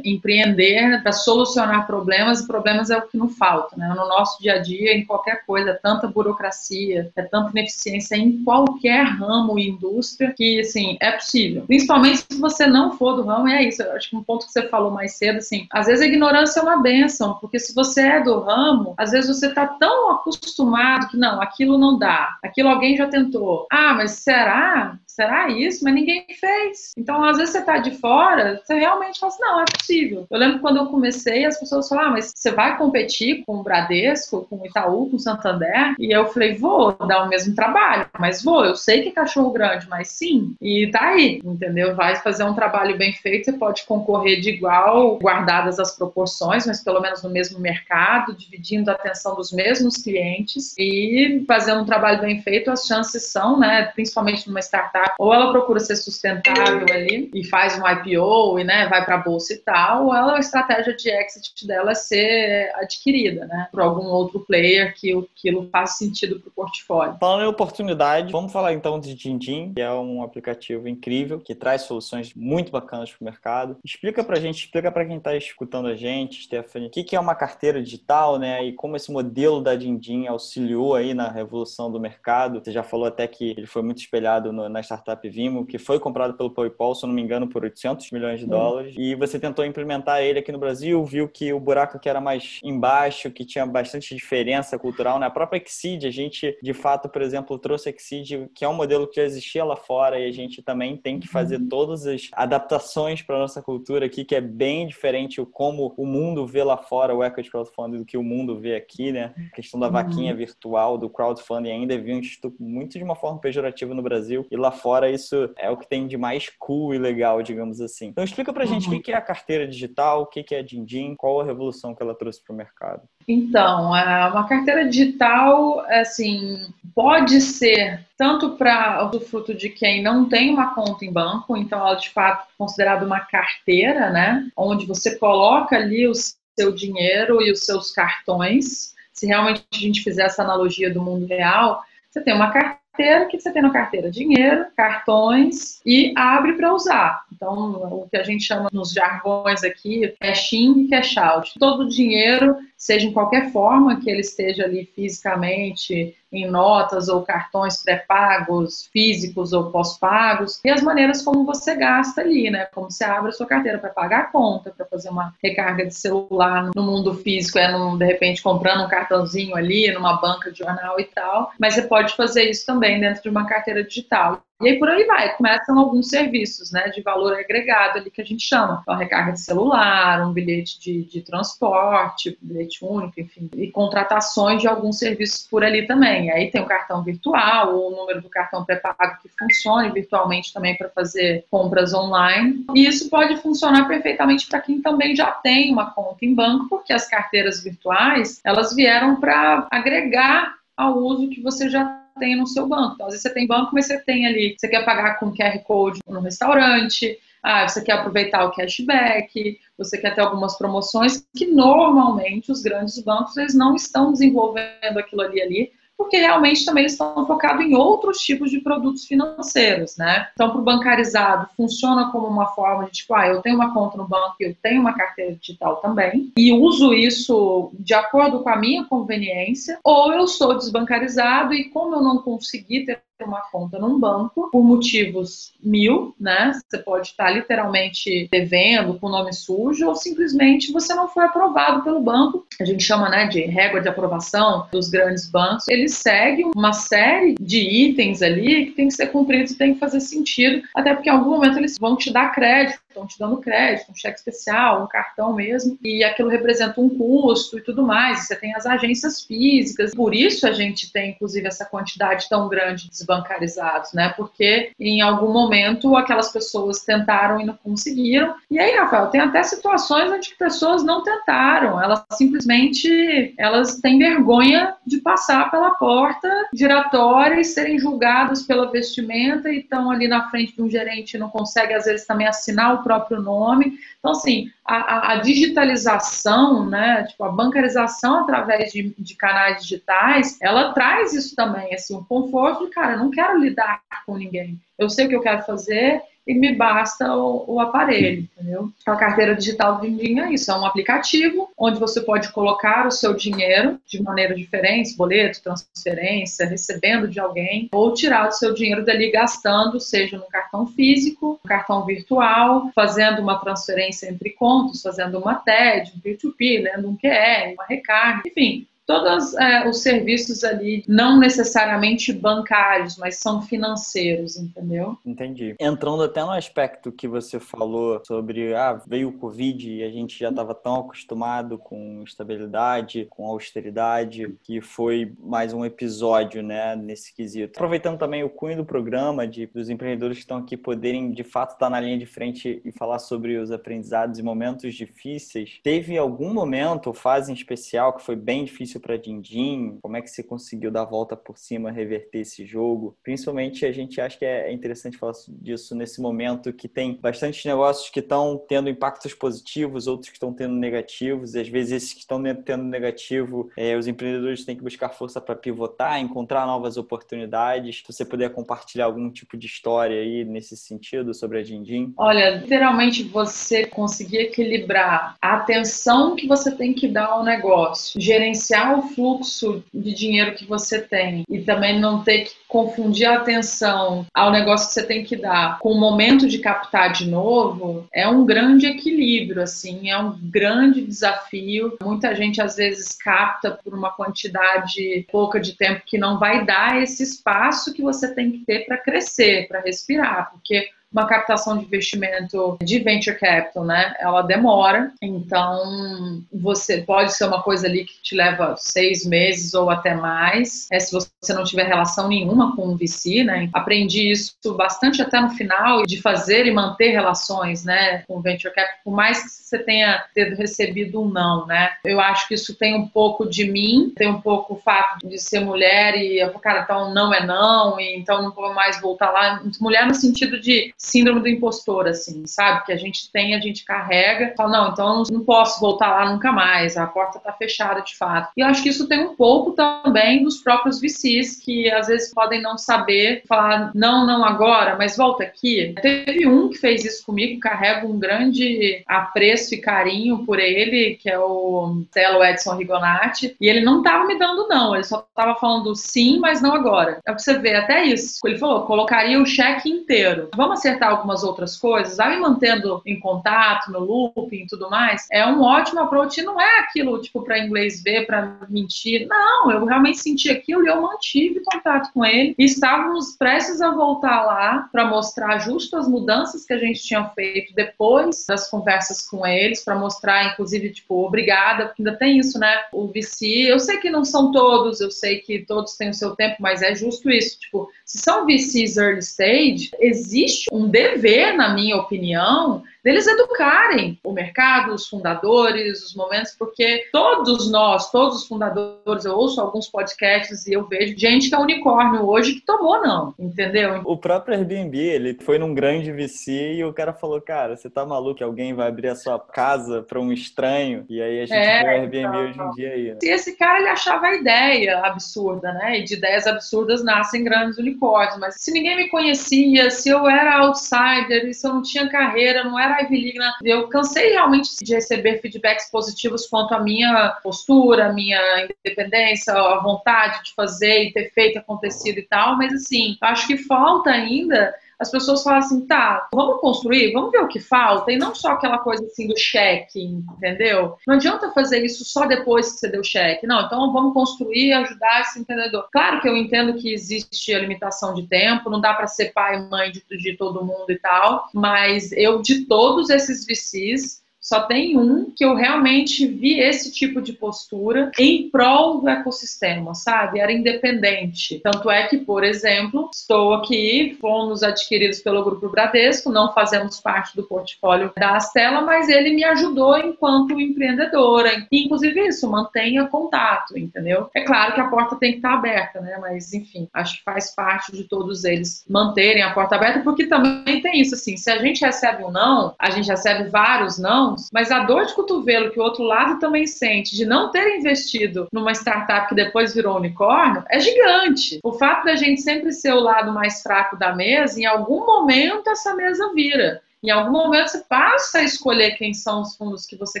empreender para solucionar problemas, e problemas é o que não falta, né? No nosso dia a dia, em qualquer coisa, é tanta burocracia, é tanta ineficiência em qualquer ramo e indústria que, assim, é possível. Principalmente se você não for do ramo, é isso. Eu acho que um ponto que você falou mais cedo, assim, às vezes a ignorância é uma benção, porque se você é do ramo, às vezes você está tão acostumado que não, aquilo não dá, aquilo alguém já tentou. Ah, mas será? Será isso? Mas ninguém fez. Então, às vezes você tá de fora, você realmente fala assim, não, é possível. Eu lembro quando eu comecei, as pessoas falaram, ah, mas você vai competir com o Bradesco, com o Itaú, com o Santander? E eu falei, vou dar o mesmo trabalho, mas vou. Eu sei que é cachorro grande, mas sim. E tá aí, entendeu? Vai fazer um trabalho bem feito, você pode concorrer de igual, guardadas as proporções, mas pelo menos no mesmo mercado, dividindo a atenção dos mesmos clientes e fazendo um trabalho bem feito, as chances são, né, principalmente numa startup ou ela procura ser sustentável ali e faz um IPO e né, vai para a bolsa e tal, ou ela, a estratégia de exit dela é ser adquirida né, por algum outro player que aquilo faz sentido para o portfólio. Falando em oportunidade, vamos falar então de Dindim, que é um aplicativo incrível que traz soluções muito bacanas para o mercado. Explica para a gente, explica para quem está escutando a gente, Stephanie, o que é uma carteira digital, né, e como esse modelo da Dindim auxiliou aí na revolução do mercado. Você já falou falou até que ele foi muito espelhado no, na startup Vimo, que foi comprado pelo PayPal, se não me engano, por 800 milhões de dólares. E você tentou implementar ele aqui no Brasil, viu que o buraco que era mais embaixo, que tinha bastante diferença cultural. Na né? própria Exceed, a gente, de fato, por exemplo, trouxe a Exceed, que é um modelo que já existia lá fora, e a gente também tem que fazer uhum. todas as adaptações para nossa cultura aqui, que é bem diferente o como o mundo vê lá fora o equity crowdfunding do que o mundo vê aqui, né? A questão da vaquinha uhum. virtual, do crowdfunding ainda é visto muito de uma forma pejorativa no Brasil, e lá fora isso é o que tem de mais cool e legal, digamos assim. Então explica pra gente uhum. o que é a carteira digital, o que é a Dindim, qual a revolução que ela trouxe para o mercado. Então, é, uma carteira digital, assim, pode ser tanto para o fruto de quem não tem uma conta em banco, então ela de fato é considerada uma carteira, né, onde você coloca ali o seu dinheiro e os seus cartões. Se realmente a gente fizer essa analogia do mundo real, você tem uma carteira carteira, o que você tem na carteira? Dinheiro, cartões e abre para usar. Então, o que a gente chama nos jargões aqui, cash in e cash out. Todo o dinheiro, seja em qualquer forma que ele esteja ali fisicamente, em notas ou cartões pré-pagos, físicos ou pós-pagos, e as maneiras como você gasta ali, né? Como você abre a sua carteira para pagar a conta, para fazer uma recarga de celular no mundo físico, é num, de repente comprando um cartãozinho ali, numa banca de jornal e tal, mas você pode fazer isso também dentro de uma carteira digital. E aí por aí vai, começam alguns serviços né, de valor agregado ali que a gente chama. Então, recarga de celular, um bilhete de, de transporte, bilhete único, enfim, e contratações de alguns serviços por ali também. Aí tem o cartão virtual, o número do cartão pré-pago que funcione virtualmente também para fazer compras online. E isso pode funcionar perfeitamente para quem também já tem uma conta em banco, porque as carteiras virtuais, elas vieram para agregar ao uso que você já tem no seu banco. Então, às vezes você tem banco, mas você tem ali, você quer pagar com QR Code no restaurante, ah, você quer aproveitar o cashback, você quer ter algumas promoções que normalmente os grandes bancos eles não estão desenvolvendo aquilo ali ali porque realmente também estão focados em outros tipos de produtos financeiros, né? Então, para o bancarizado, funciona como uma forma de, tipo, ah, eu tenho uma conta no banco e eu tenho uma carteira digital também, e uso isso de acordo com a minha conveniência, ou eu sou desbancarizado e como eu não consegui ter uma conta num banco por motivos mil, né? Você pode estar literalmente devendo com nome sujo ou simplesmente você não foi aprovado pelo banco. A gente chama, né, de régua de aprovação dos grandes bancos. Eles seguem uma série de itens ali que tem que ser cumpridos tem que fazer sentido, até porque em algum momento eles vão te dar crédito, estão te dando crédito, um cheque especial, um cartão mesmo, e aquilo representa um custo e tudo mais. Você tem as agências físicas, por isso a gente tem inclusive essa quantidade tão grande de bancarizados, né? Porque em algum momento aquelas pessoas tentaram e não conseguiram. E aí, Rafael, tem até situações onde pessoas não tentaram, elas simplesmente elas têm vergonha de passar pela porta giratória e serem julgadas pela vestimenta e estão ali na frente de um gerente e não consegue às vezes também assinar o próprio nome. Então, assim, a, a, digitalização, né, tipo, a bancarização através de, de, canais digitais, ela traz isso também, assim, um conforto de, cara, eu não quero lidar com ninguém. Eu sei o que eu quero fazer, e me basta o, o aparelho, entendeu? A carteira digital do Dindim é isso, é um aplicativo onde você pode colocar o seu dinheiro de maneira diferente, boleto, transferência, recebendo de alguém, ou tirar o seu dinheiro dali gastando, seja no cartão físico, no cartão virtual, fazendo uma transferência entre contas, fazendo uma TED, um P2P, lendo um QR, uma recarga, enfim, todos é, os serviços ali, não necessariamente bancários, mas são financeiros, entendeu? Entendi. Entrando até no aspecto que você falou sobre, ah, veio o Covid e a gente já estava tão acostumado com estabilidade, com austeridade, que foi mais um episódio, né, nesse quesito. Aproveitando também o cunho do programa, de dos empreendedores que estão aqui poderem, de fato, estar na linha de frente e falar sobre os aprendizados e momentos difíceis, teve algum momento ou fase em especial que foi bem difícil para Dindim? Como é que você conseguiu dar a volta por cima, reverter esse jogo? Principalmente a gente acha que é interessante falar disso nesse momento que tem bastante negócios que estão tendo impactos positivos, outros que estão tendo negativos, e às vezes esses que estão tendo negativo, é, os empreendedores têm que buscar força para pivotar, encontrar novas oportunidades. Se você puder compartilhar algum tipo de história aí nesse sentido sobre a Dindim? Olha, literalmente você conseguir equilibrar a atenção que você tem que dar ao negócio, gerenciar olhar o fluxo de dinheiro que você tem e também não ter que confundir a atenção ao negócio que você tem que dar com o momento de captar de novo, é um grande equilíbrio, assim, é um grande desafio. Muita gente às vezes capta por uma quantidade pouca de tempo que não vai dar esse espaço que você tem que ter para crescer, para respirar, porque uma captação de investimento de venture capital, né? Ela demora, então você pode ser uma coisa ali que te leva seis meses ou até mais, é, se você não tiver relação nenhuma com o VC, né? Aprendi isso bastante até no final de fazer e manter relações, né, com venture capital, por mais que você tenha tido recebido um não, né? Eu acho que isso tem um pouco de mim, tem um pouco o fato de ser mulher e, cara, então não é não, e então não vou mais voltar lá. Mulher no sentido de síndrome do impostor, assim, sabe? Que a gente tem, a gente carrega, fala, não, então não posso voltar lá nunca mais, a porta tá fechada de fato. E eu acho que isso tem um pouco também dos próprios VCs, que às vezes podem não saber falar, não, não agora, mas volta aqui. Teve um que fez isso comigo, carrego um grande apreço e carinho por ele, que é o Celo Edson Rigonati, e ele não tava me dando não, ele só tava falando sim, mas não agora. É pra você ver, até isso. Ele falou, colocaria o cheque inteiro. Vamos acertar alguma algumas outras coisas, vai me mantendo em contato, no looping e tudo mais, é um ótimo approach. Não é aquilo, tipo, para inglês ver, para mentir. Não, eu realmente senti aquilo e eu mantive contato com ele. E estávamos prestes a voltar lá para mostrar justo as mudanças que a gente tinha feito depois das conversas com eles, para mostrar, inclusive, tipo, obrigada, porque ainda tem isso, né? O VC, eu sei que não são todos, eu sei que todos têm o seu tempo, mas é justo isso. Tipo, se são VCs early stage, existe um dever, na minha opinião, deles educarem o mercado, os fundadores, os momentos, porque todos nós, todos os fundadores, eu ouço alguns podcasts e eu vejo gente que é unicórnio hoje que tomou não, entendeu? O próprio Airbnb, ele foi num grande VC e o cara falou, cara, você tá maluco alguém vai abrir a sua casa para um estranho? E aí a gente é, vê o Airbnb então, hoje em dia aí. Né? E esse cara, ele achava a ideia absurda, né? E de ideias absurdas nascem grandes unicórnios, mas se ninguém me conhecia, se eu era outsider, se eu não tinha carreira, não era Ivy League, né? eu cansei realmente de receber feedbacks positivos quanto à minha postura, minha independência, a vontade de fazer e ter feito, acontecido e tal, mas assim, acho que falta ainda as pessoas falam assim, tá, vamos construir, vamos ver o que falta, e não só aquela coisa assim do cheque, entendeu? Não adianta fazer isso só depois que você deu cheque, não, então vamos construir e ajudar esse entendedor. Claro que eu entendo que existe a limitação de tempo, não dá para ser pai e mãe de, de todo mundo e tal, mas eu, de todos esses VCs, só tem um que eu realmente vi esse tipo de postura em prol do ecossistema, sabe? Era independente. Tanto é que, por exemplo, estou aqui, fomos adquiridos pelo Grupo Bradesco, não fazemos parte do portfólio da Astela, mas ele me ajudou enquanto empreendedora. Inclusive isso, mantenha contato, entendeu? É claro que a porta tem que estar aberta, né? Mas, enfim, acho que faz parte de todos eles manterem a porta aberta, porque também tem isso, assim, se a gente recebe um não, a gente recebe vários não, mas a dor de cotovelo que o outro lado também sente de não ter investido numa startup que depois virou unicórnio é gigante. O fato da gente sempre ser o lado mais fraco da mesa, em algum momento essa mesa vira. Em algum momento você passa a escolher quem são os fundos que você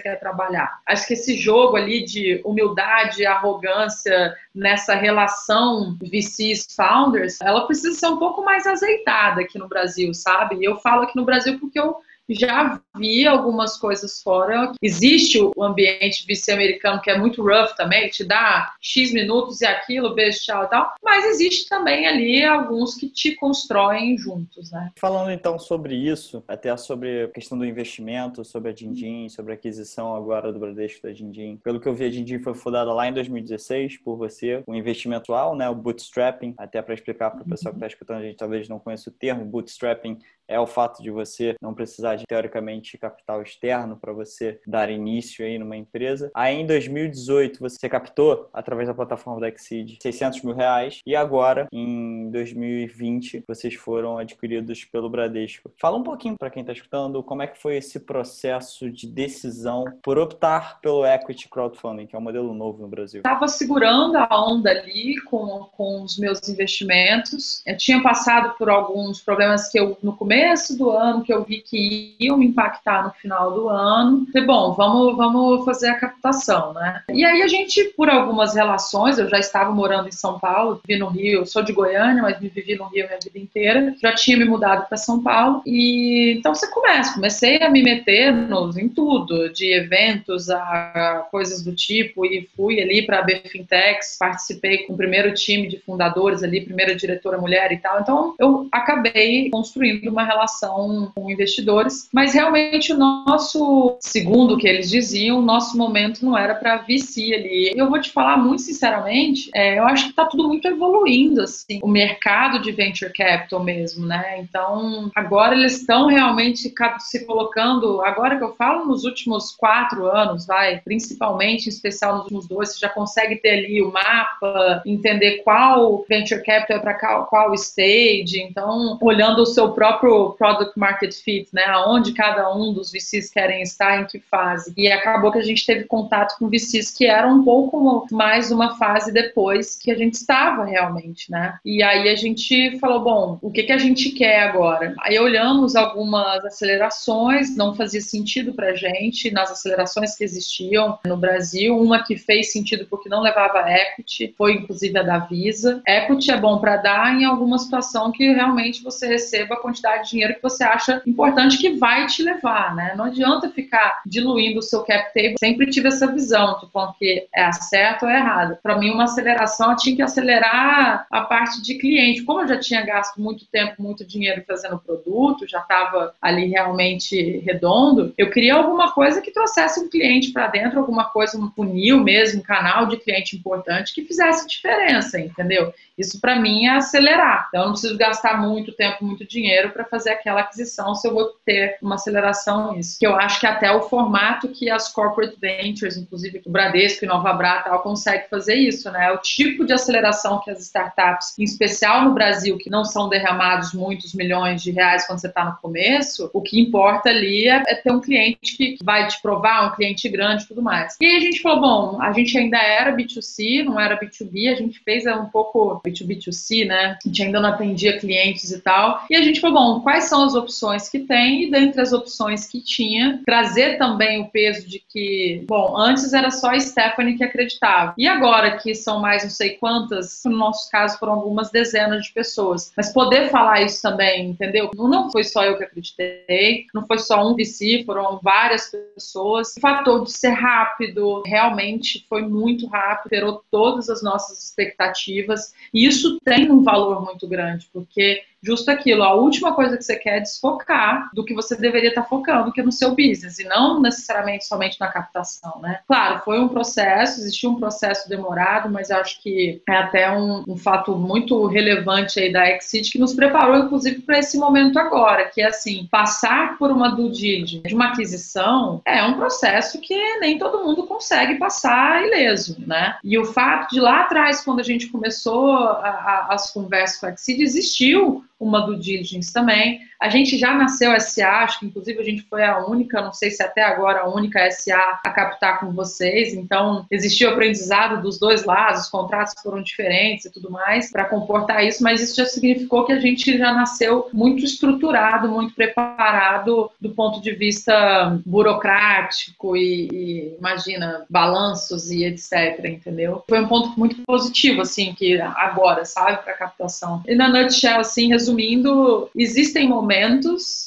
quer trabalhar. Acho que esse jogo ali de humildade arrogância nessa relação VCs founders, ela precisa ser um pouco mais azeitada aqui no Brasil, sabe? E eu falo aqui no Brasil porque eu já vi algumas coisas fora. Existe o ambiente vice-americano que é muito rough também, te dá X minutos e aquilo, beijo, tchau e tal. Mas existe também ali alguns que te constroem juntos, né? Falando então sobre isso, até sobre a questão do investimento, sobre a Dindim, sobre a aquisição agora do Bradesco da Dindim. Pelo que eu vi, a Dindim foi fundada lá em 2016 por você, um investimento atual, né, o bootstrapping, até para explicar para o pessoal que está escutando, a gente talvez não conheça o termo, bootstrapping é o fato de você não precisar de, teoricamente, capital externo para você dar início aí numa empresa. Aí, em 2018, você captou, através da plataforma da Exceed, 600 mil reais. E agora, em 2020, vocês foram adquiridos pelo Bradesco. Fala um pouquinho para quem está escutando como é que foi esse processo de decisão por optar pelo equity crowdfunding, que é um modelo novo no Brasil. Estava segurando a onda ali com, com os meus investimentos. Eu tinha passado por alguns problemas que eu, no começo, começo do ano que eu vi que iam impactar no final do ano, falei, bom, vamos, vamos fazer a captação, né? E aí a gente, por algumas relações, eu já estava morando em São Paulo, vivi no Rio, sou de Goiânia, mas me vivi no Rio minha vida inteira, já tinha me mudado para São Paulo, e então você começa, comecei a me meter nos, em tudo, de eventos a coisas do tipo, e fui ali para a Bfintex, participei com o primeiro time de fundadores ali, primeira diretora mulher e tal, então eu acabei construindo uma relação com investidores, mas realmente o nosso, segundo o que eles diziam, o nosso momento não era para VC ali. Eu vou te falar muito sinceramente, é, eu acho que está tudo muito evoluindo, assim, o mercado de venture capital mesmo, né? Então, agora eles estão realmente se colocando, agora que eu falo, nos últimos quatro anos, vai, principalmente, em especial nos últimos dois, você já consegue ter ali o mapa, entender qual venture capital é para qual, qual stage, então, olhando o seu próprio product market fit, né? Aonde cada um dos VCs querem estar, em que fase. E acabou que a gente teve contato com VCs que eram um pouco mais uma fase depois que a gente estava realmente, né? E aí a gente falou, bom, o que, que a gente quer agora? Aí olhamos algumas acelerações, não fazia sentido pra gente nas acelerações que existiam no Brasil. Uma que fez sentido porque não levava equity, foi inclusive a da Visa. Equity é bom para dar em alguma situação que realmente você receba a quantidade de dinheiro que você acha importante que vai te levar, né? Não adianta ficar diluindo o seu cap table. Sempre tive essa visão, tipo, que é certo ou é errado. Para mim, uma aceleração eu tinha que acelerar a parte de cliente. Como eu já tinha gasto muito tempo, muito dinheiro fazendo produto, já estava ali realmente redondo, eu queria alguma coisa que trouxesse um cliente para dentro, alguma coisa, um funil mesmo, um canal de cliente importante que fizesse diferença, entendeu? Isso para mim é acelerar. Então, eu não preciso gastar muito tempo, muito dinheiro para fazer aquela aquisição se eu vou ter uma aceleração nisso. Que eu acho que até o formato que as corporate ventures, inclusive o Bradesco e Nova Brata, tal, consegue fazer isso, né? O tipo de aceleração que as startups, em especial no Brasil, que não são derramados muitos milhões de reais quando você está no começo, o que importa ali é, é, ter um cliente que vai te provar, um cliente grande e tudo mais. E aí a gente falou, bom, a gente ainda era B2C, não era B2B, a gente fez um pouco B2B2C, né? A gente ainda não atendia clientes e tal. E a gente falou, bom, quais são as opções que tem? E dentre as opções que tinha, trazer também o peso de que, bom, antes era só a Stephanie que acreditava. E agora que são mais não sei quantas, no nosso caso foram algumas dezenas de pessoas. Mas poder falar isso também, entendeu? Não foi só eu que acreditei, não foi só um VC, foram várias pessoas. O fator de ser rápido realmente foi muito rápido, superou todas as nossas expectativas. E isso tem um valor muito grande, porque justo aquilo, a última coisa que você quer é desfocar do que você deveria estar focando, que é no seu business, e não necessariamente somente na captação, né? Claro, foi um processo, existiu um processo demorado, mas acho que é até um, um fato muito relevante aí da Exit que nos preparou, inclusive, para esse momento agora, que é assim, passar por uma due diligence de uma aquisição é um processo que nem todo mundo consegue passar ileso, né? E o fato de lá atrás, quando a gente começou a, a, as conversas com a Exit, existiu uma do diligence também. A gente já nasceu SA, acho que inclusive a gente foi a única, não sei se até agora a única SA a captar com vocês, então existiu aprendizado dos dois lados, os contratos foram diferentes e tudo mais para comportar isso, mas isso já significou que a gente já nasceu muito estruturado, muito preparado do ponto de vista burocrático e, e imagina, balanços e etc, entendeu? Foi um ponto muito positivo, assim, que agora, sabe, para captação. E na nutshell, assim, resumindo, existem momentos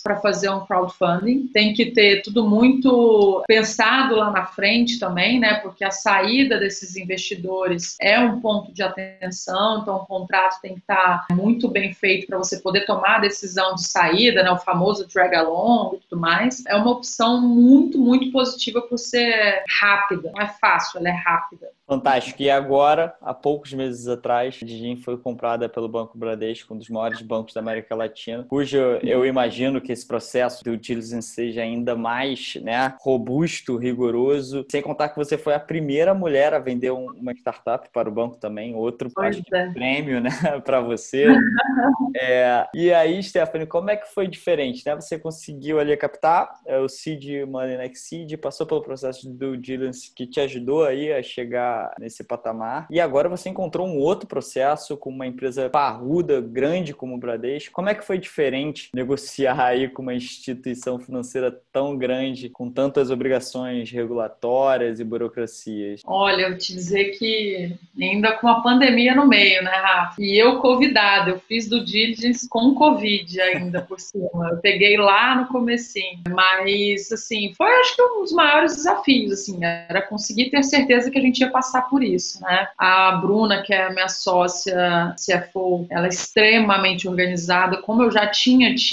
para fazer um crowdfunding. Tem que ter tudo muito pensado lá na frente também, né? Porque a saída desses investidores é um ponto de atenção, então o contrato tem que estar tá muito bem feito para você poder tomar a decisão de saída, né? O famoso drag along e tudo mais. É uma opção muito, muito positiva por ser rápida. Não é fácil, ela é rápida. Fantástico. E agora, há poucos meses atrás, a Digim foi comprada pelo Banco Bradesco, um dos maiores bancos da América Latina, cujo eu imagino que esse processo do diligence seja ainda mais né, robusto, rigoroso. Sem contar que você foi a primeira mulher a vender uma startup para o banco também, outro é. prêmio né, para você. é, e aí, Stephanie, como é que foi diferente? Né? Você conseguiu ali captar é, o Seed Money Next Seed, passou pelo processo do diligence que te ajudou aí a chegar nesse patamar. E agora você encontrou um outro processo com uma empresa parruda, grande como o Bradesco. Como é que foi diferente negociar aí com uma instituição financeira tão grande, com tantas obrigações regulatórias e burocracias? Olha, eu te dizer que ainda com a pandemia no meio, né, Rafa? E eu convidada, eu fiz do diligence com Covid ainda por cima. Eu peguei lá no comecinho, mas assim, foi acho que um dos maiores desafios, assim, era conseguir ter certeza que a gente ia passar por isso, né? A Bruna, que é a minha sócia CFO, ela é extremamente organizada, como eu já tinha tido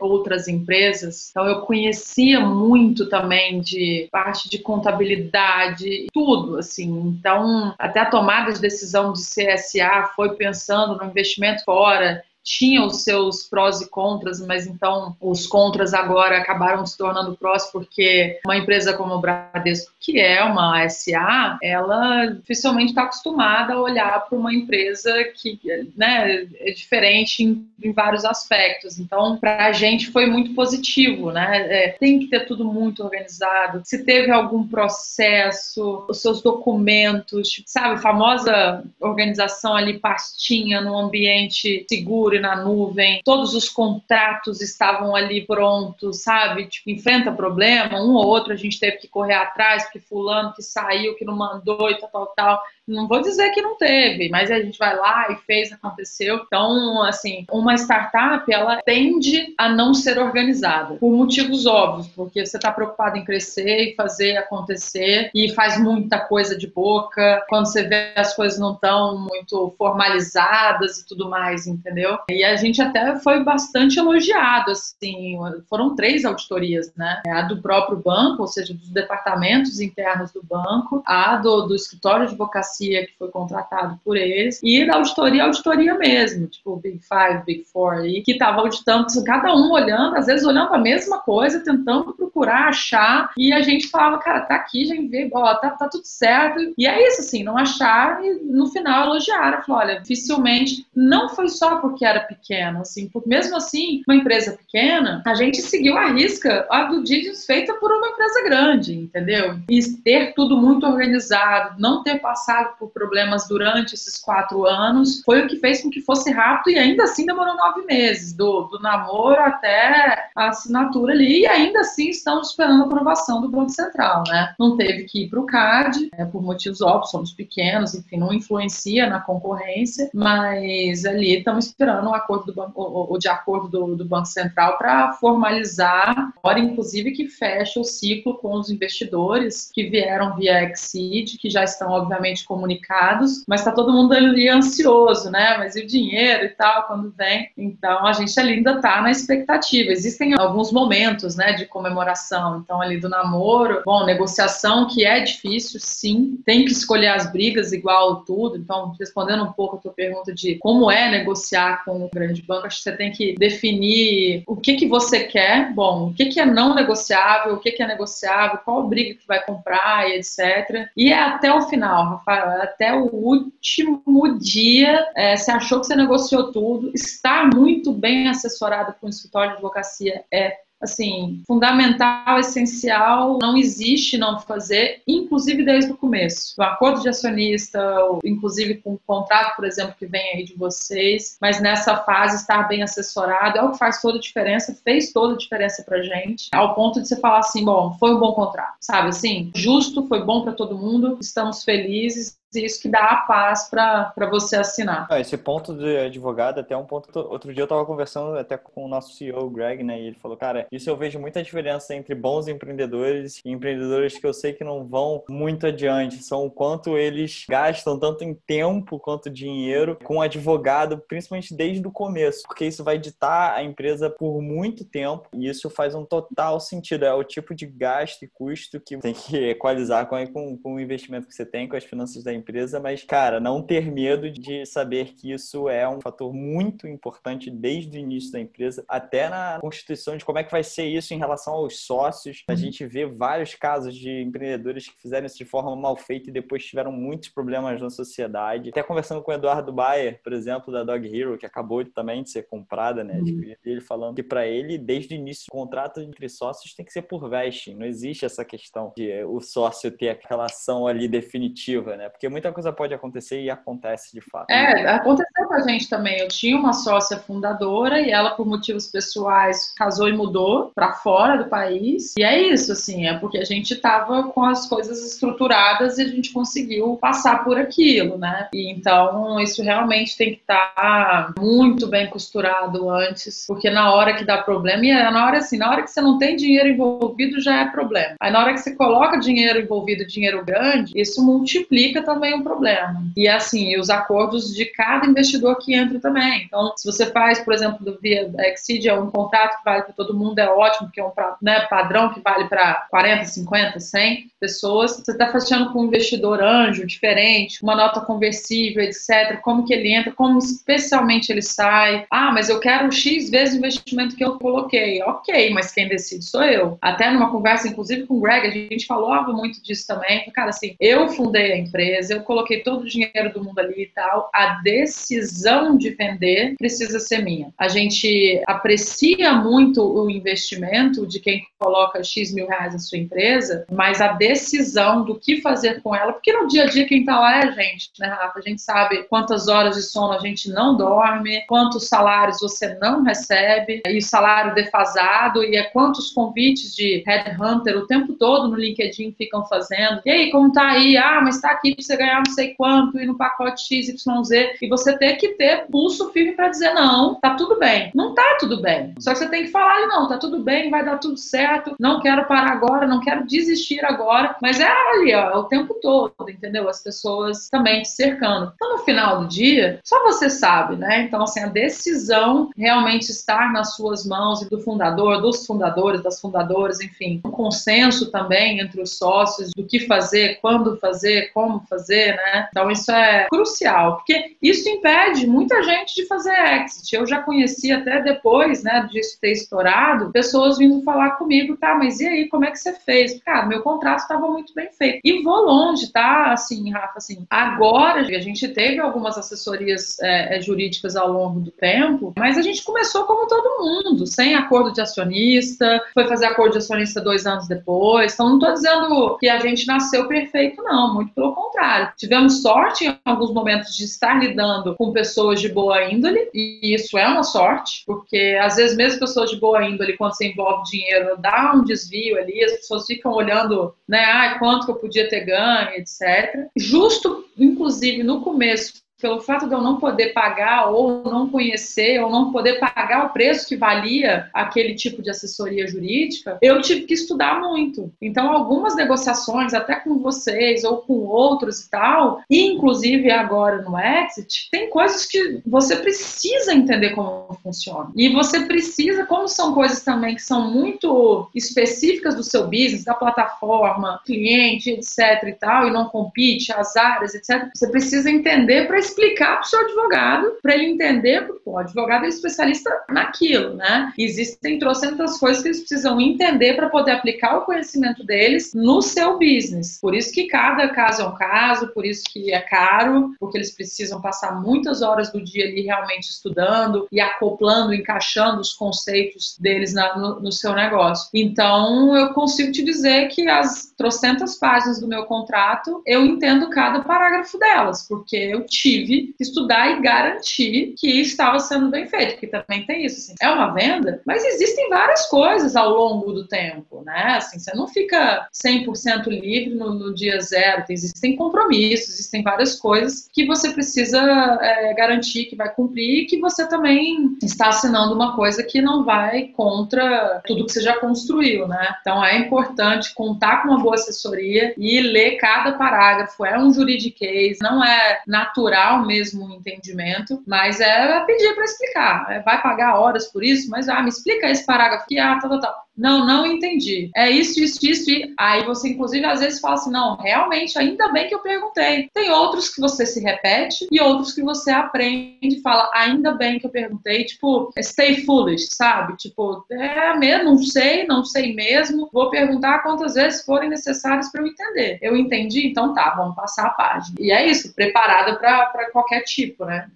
outras empresas, então eu conhecia muito também de parte de contabilidade, tudo, assim. Então, até a tomada de decisão de CSA foi pensando no investimento fora, tinha os seus prós e contras, mas então os contras agora acabaram se tornando prós porque uma empresa como o Bradesco, que é uma SA, ela dificilmente está acostumada a olhar para uma empresa que né, é diferente em, em vários aspectos. Então, para a gente foi muito positivo, né? É, tem que ter tudo muito organizado. Se teve algum processo, os seus documentos, sabe, famosa organização ali pastinha no ambiente seguro na nuvem, todos os contratos estavam ali prontos, sabe? Tipo, enfrenta problema, um ou outro a gente teve que correr atrás, porque fulano que saiu, que não mandou e tal, tal, tal. Não vou dizer que não teve, mas a gente vai lá e fez, aconteceu. Então, assim, uma startup, ela tende a não ser organizada, por motivos óbvios, porque você está preocupado em crescer e fazer acontecer, e faz muita coisa de boca, quando você vê as coisas não estão muito formalizadas e tudo mais, entendeu? E a gente até foi bastante elogiado, assim, foram três auditorias, né? A do próprio banco, ou seja, dos departamentos internos do banco, a do, do escritório de advocacia que foi contratado por eles, e da auditoria, auditoria mesmo, tipo Big Five, Big Four ali, que estava auditando, cada um olhando, às vezes olhando a mesma coisa, tentando procurar achar, e a gente falava, cara, tá aqui, já vê, ó, tá, tá tudo certo. E é isso, assim, não acharam e no final elogiaram. Falou, olha, dificilmente, não foi só porque era pequeno, assim, porque mesmo assim, uma empresa pequena, a gente seguiu a risca a do Didius feita por uma empresa grande, entendeu? E ter tudo muito organizado, não ter passado passado por problemas durante esses quatro anos, foi o que fez com que fosse rápido e ainda assim demorou nove meses, do, do namoro até a assinatura ali, e ainda assim estamos esperando a aprovação do Banco Central, né? Não teve que ir para o CAD, é, por motivos óbvios, somos pequenos, enfim, não influencia na concorrência, mas ali estamos esperando o acordo do banco, o, o de acordo do, do Banco Central para formalizar, hora inclusive que fecha o ciclo com os investidores que vieram via Exceed, que já estão obviamente com comunicados, mas está todo mundo ali ansioso, né? Mas e o dinheiro e tal, quando vem? Então a gente ali ainda está na expectativa. Existem alguns momentos, né, de comemoração. Então ali do namoro, bom, negociação que é difícil, sim. Tem que escolher as brigas igual tudo. Então respondendo um pouco a tua pergunta de como é negociar com um grande banco, acho que você tem que definir o que que você quer. Bom, o que que é não negociável, o que que é negociável, qual briga que vai comprar e etc. E é até o final, Rafael até o último dia, é, você achou que você negociou tudo, estar muito bem assessorado com o escritório de advocacia é assim, fundamental, essencial, não existe não fazer, inclusive desde o começo. O acordo de acionista, inclusive com o contrato, por exemplo, que vem aí de vocês, mas nessa fase estar bem assessorado é o que faz toda a diferença, fez toda a diferença pra gente, ao ponto de você falar assim, bom, foi um bom contrato, sabe assim? Justo, foi bom para todo mundo, estamos felizes, isso que dá a paz para você assinar. esse ponto de advogado, até um ponto. Outro dia eu estava conversando até com o nosso CEO, Greg, né? E ele falou, cara, isso eu vejo muita diferença entre bons empreendedores e empreendedores que eu sei que não vão muito adiante. São o quanto eles gastam, tanto em tempo quanto dinheiro, com advogado, principalmente desde o começo. Porque isso vai ditar a empresa por muito tempo e isso faz um total sentido. É o tipo de gasto e custo que tem que equalizar com, com, com o investimento que você tem, com as finanças da empresa, mas, cara, não ter medo de saber que isso é um fator muito importante desde o início da empresa, até na constituição de como é que vai ser isso em relação aos sócios. A gente vê vários casos de empreendedores que fizeram isso de forma mal feita e depois tiveram muitos problemas na sociedade. Até conversando com o Eduardo Bayer, por exemplo, da Dog Hero, que acabou também de ser comprada, né? Uhum. Ele falando que para ele, desde o início, o contrato entre sócios tem que ser por vesting. Não existe essa questão de o sócio ter a relação ali definitiva, né? Porque Porque muita coisa pode acontecer e acontece de fato. É, aconteceu com a gente também. Eu tinha uma sócia fundadora e ela, por motivos pessoais, casou e mudou para fora do país. E é isso, assim, é porque a gente estava com as coisas estruturadas e a gente conseguiu passar por aquilo, né? E então isso realmente tem que estar tá muito bem costurado antes, porque na hora que dá problema, e é na hora assim, na hora que você não tem dinheiro envolvido já é problema. Aí na hora que você coloca dinheiro envolvido, dinheiro grande, isso multiplica também um problema. E assim, os acordos de cada investidor que entra também. Então, se você faz, por exemplo, do via Exceed, é um contrato que vale para todo mundo, é ótimo, porque é um né, padrão que vale para 40, 50, 100 pessoas. Você está fechando com um investidor anjo, diferente, uma nota conversível, etc. Como que ele entra, como especialmente ele sai. Ah, mas eu quero X vezes o investimento que eu coloquei. Ok, mas quem decide sou eu. Até numa conversa, inclusive com o Greg, a gente falava muito disso também. Cara, assim, eu fundei a empresa, eu coloquei todo o dinheiro do mundo ali e tal. A decisão de vender precisa ser minha. A gente aprecia muito o investimento de quem coloca X mil reais na sua empresa, mas a decisão do que fazer com ela, porque no dia a dia quem tá lá é a gente, né, Rafa? A gente sabe quantas horas de sono a gente não dorme, quantos salários você não recebe, e salário defasado, e é quantos convites de headhunter o tempo todo no LinkedIn ficam fazendo. E aí, como tá aí? Ah, mas tá aqui pra você ganhar não sei quanto, e no pacote XYZ, e você ter que ter pulso firme para dizer não, tá tudo bem. Não tá tudo bem. Só que você tem que falar, não, tá tudo bem, vai dar tudo certo, não quero parar agora, não quero desistir agora, mas é ali, ó, é o tempo todo, entendeu? As pessoas também te cercando. Então, no final do dia, só você sabe, né? Então, assim, a decisão realmente estar nas suas mãos e do fundador, dos fundadores, das fundadoras, enfim, um consenso também entre os sócios do que fazer, quando fazer, como fazer, né? Então, isso é crucial, porque isso impede muita gente de fazer exit. Eu já conheci até depois, né, disso ter estourado, pessoas vindo falar comigo, tá, mas e aí, como é que você fez? Cara, meu contrato estava muito bem feito. E vou longe, tá? Assim, Rafa, assim, agora a gente teve algumas assessorias é, é, jurídicas ao longo do tempo, mas a gente começou como todo mundo, sem acordo de acionista, foi fazer acordo de acionista dois anos depois. Então, não estou dizendo que a gente nasceu perfeito, não, muito pelo contrário. Tivemos sorte em alguns momentos de estar lidando com pessoas de boa índole, e isso é uma sorte, porque às vezes, mesmo pessoas de boa índole, quando se envolve dinheiro, dá um desvio ali, as pessoas ficam olhando, né, ah, quanto que eu podia ter ganho, etc. Justo, inclusive, no começo, pelo fato de eu não poder pagar ou não conhecer ou não poder pagar o preço que valia aquele tipo de assessoria jurídica, eu tive que estudar muito. Então, algumas negociações, até com vocês ou com outros e tal, inclusive agora no Exit, tem coisas que você precisa entender como funciona. E você precisa, como são coisas também que são muito específicas do seu business, da plataforma, cliente, etc e tal, e não compete, as áreas, etc, você precisa entender para explicar para o seu advogado, para ele entender, porque o advogado é especialista naquilo, né? Existem trocentas coisas que eles precisam entender para poder aplicar o conhecimento deles no seu business. Por isso que cada caso é um caso, por isso que é caro, porque eles precisam passar muitas horas do dia ali realmente estudando e acoplando, encaixando os conceitos deles na, no, no seu negócio. Então, eu consigo te dizer que as trocentas páginas do meu contrato, eu entendo cada parágrafo delas, porque eu tive que estudar e garantir que estava sendo bem feito, porque também tem isso, assim, é uma venda, mas existem várias coisas ao longo do tempo, né? Assim, você não fica 100% livre no, no, dia zero, existem compromissos, existem várias coisas que você precisa é, garantir que vai cumprir e que você também está assinando uma coisa que não vai contra tudo que você já construiu, né? Então é importante contar com uma boa assessoria e ler cada parágrafo, é um juridiquês, não é natural o mesmo entendimento, mas é pedir para explicar. É, vai pagar horas por isso, mas ah, me explica esse parágrafo aqui, ah, tal, tal, tal. Não, não entendi. É isso, isso, isso. E aí você, inclusive, às vezes fala assim: não, realmente, ainda bem que eu perguntei. Tem outros que você se repete e outros que você aprende e fala: ainda bem que eu perguntei. Tipo, stay foolish, sabe? Tipo, é mesmo, não sei, não sei mesmo. Vou perguntar quantas vezes forem necessárias para eu entender. Eu entendi, então tá, vamos passar a página. E é isso, preparada para qualquer tipo, né?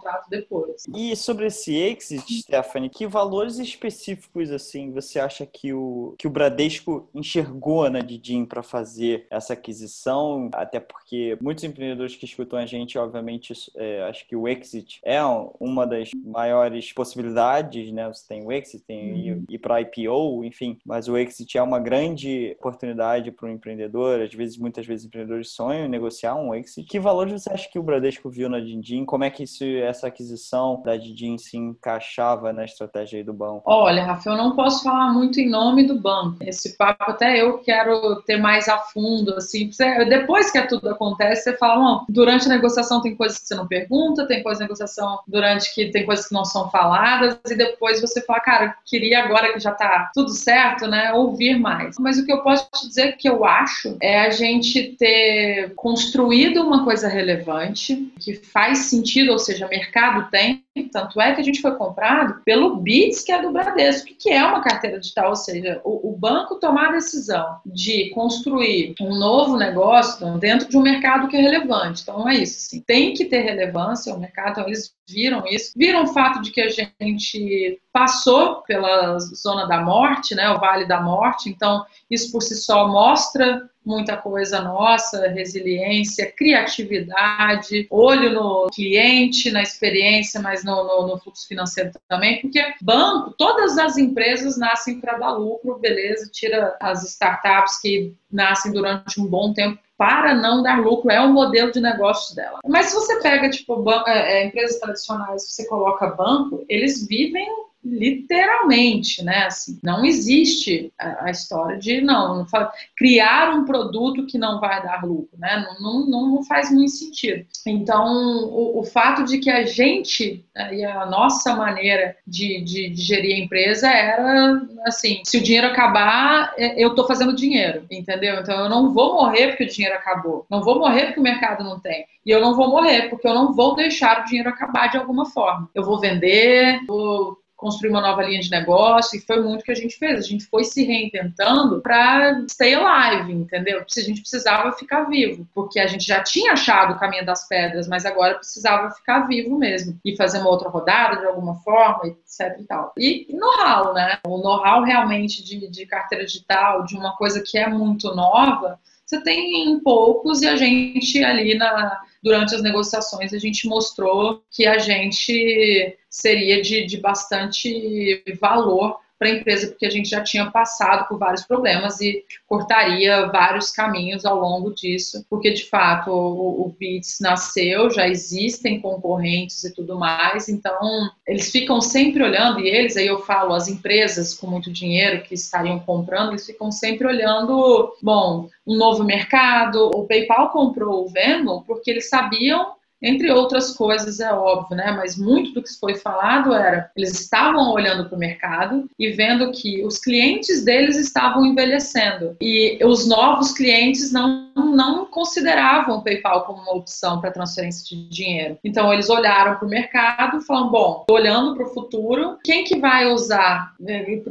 Contrato depois. E sobre esse exit, Stephanie, que valores específicos assim você acha que o, que o Bradesco enxergou na Didim para fazer essa aquisição? Até porque muitos empreendedores que escutam a gente, obviamente, é, acho que o exit é uma das maiores possibilidades, né? Você tem o exit, tem uhum. ir para IPO, enfim, mas o exit é uma grande oportunidade para o empreendedor. Às vezes, muitas vezes, empreendedores sonham em negociar um exit. Que valores você acha que o Bradesco viu na Dindim? Como é que isso, essa aquisição da Dindim se encaixava na estratégia do banco? Olha, Rafael, eu não posso falar muito em nome do banco. Esse papo até eu quero ter mais a fundo, assim. Depois que tudo acontece, você fala, não, durante a negociação tem coisas que você não pergunta, tem coisas na negociação durante que tem coisas que não são faladas, e depois você fala, cara, queria agora que já tá tudo certo, né, ouvir mais. Mas o que eu posso te dizer que eu acho é a gente ter construído uma coisa relevante, que faz sentido, ou seja, mercado tem, tanto é que a gente foi comprado pelo BITS, que é do Bradesco, que é uma carteira digital, ou seja, o, o banco tomar a decisão de construir um novo negócio dentro de um mercado que é relevante. Então é isso, assim, tem que ter relevância o mercado, então eles viram isso, viram o fato de que a gente passou pela zona da morte, né, o Vale da Morte, então isso por si só mostra muita coisa nossa, resiliência, criatividade, olho no cliente, na experiência, mas no, no, no fluxo financeiro também, porque banco, todas as empresas nascem para dar lucro, beleza, tira as startups que nascem durante um bom tempo para não dar lucro, é o modelo de negócios dela. Mas se você pega, tipo, é, é, empresas tradicionais, você coloca banco, eles vivem literalmente, né? Assim, não existe a, história de não, não fala, criar um produto que não vai dar lucro, né? Não, não, não faz muito sentido. Então, o, o fato de que a gente né, e a nossa maneira de, de, de, gerir a empresa era assim: se o dinheiro acabar, é, eu estou fazendo dinheiro, entendeu? Então, eu não vou morrer porque o dinheiro acabou, não vou morrer porque o mercado não tem, e eu não vou morrer porque eu não vou deixar o dinheiro acabar de alguma forma. Eu vou vender, vou construir uma nova linha de negócio, e foi muito que a gente fez. A gente foi se reinventando para stay alive, entendeu? A gente precisava ficar vivo, porque a gente já tinha achado o caminho das pedras, mas agora precisava ficar vivo mesmo e fazer uma outra rodada de alguma forma, etc e tal. E know-how, né? O know-how realmente de, de carteira digital, de uma coisa que é muito nova, você tem em poucos e a gente ali na durante as negociações a gente mostrou que a gente seria de, de bastante valor para a empresa, porque a gente já tinha passado por vários problemas e cortaria vários caminhos ao longo disso, porque de fato o, o Bits nasceu, já existem concorrentes e tudo mais, então eles ficam sempre olhando, e eles, aí eu falo, as empresas com muito dinheiro que estariam comprando, eles ficam sempre olhando, bom, um novo mercado. O PayPal comprou o Venmo porque eles sabiam entre outras coisas, é óbvio, né? Mas muito do que foi falado era eles estavam olhando para o mercado e vendo que os clientes deles estavam envelhecendo e os novos clientes não, não consideravam o PayPal como uma opção para transferência de dinheiro. Então eles olharam para o mercado e falaram: bom, olhando para o futuro, quem que vai usar?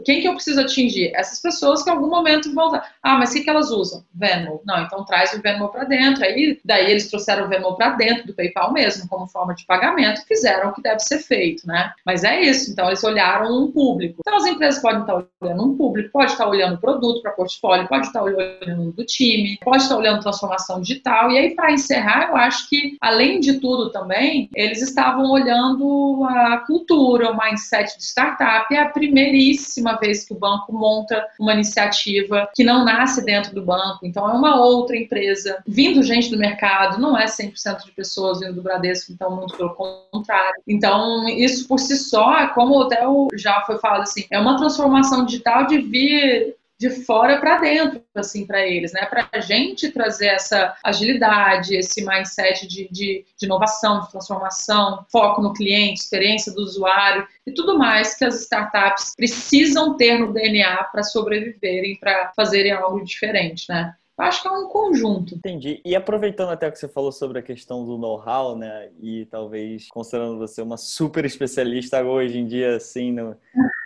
Quem que eu preciso atingir? Essas pessoas que em algum momento vão usar. Ah, mas o que, que elas usam? Venmo. Não, então traz o Venmo para dentro. Aí daí eles trouxeram o Venmo para dentro do PayPal Mesmo, como forma de pagamento, fizeram o que deve ser feito, né? Mas é isso, então eles olharam um público. Então as empresas podem estar olhando um público, pode estar olhando o produto para portfólio, pode estar olhando do time, pode estar olhando transformação digital. E aí, para encerrar, eu acho que, além de tudo também, eles estavam olhando a cultura, o mindset de startup. É a primeiríssima vez que o banco monta uma iniciativa que não nasce dentro do banco, então é uma outra empresa vindo gente do mercado, não é 100% de pessoas do Bradesco, então muito pelo contrário. Então, isso por si só, como até já foi falado assim, é uma transformação digital de vir de fora para dentro, assim, para eles, né? Para a gente trazer essa agilidade, esse mindset de, de, de, inovação, de transformação, foco no cliente, experiência do usuário e tudo mais que as startups precisam ter no DNA para sobreviverem, para fazerem algo diferente, né? Eu acho que é um conjunto. Entendi. E aproveitando até o que você falou sobre a questão do know-how, né? E talvez considerando você uma super especialista hoje em dia, assim, no,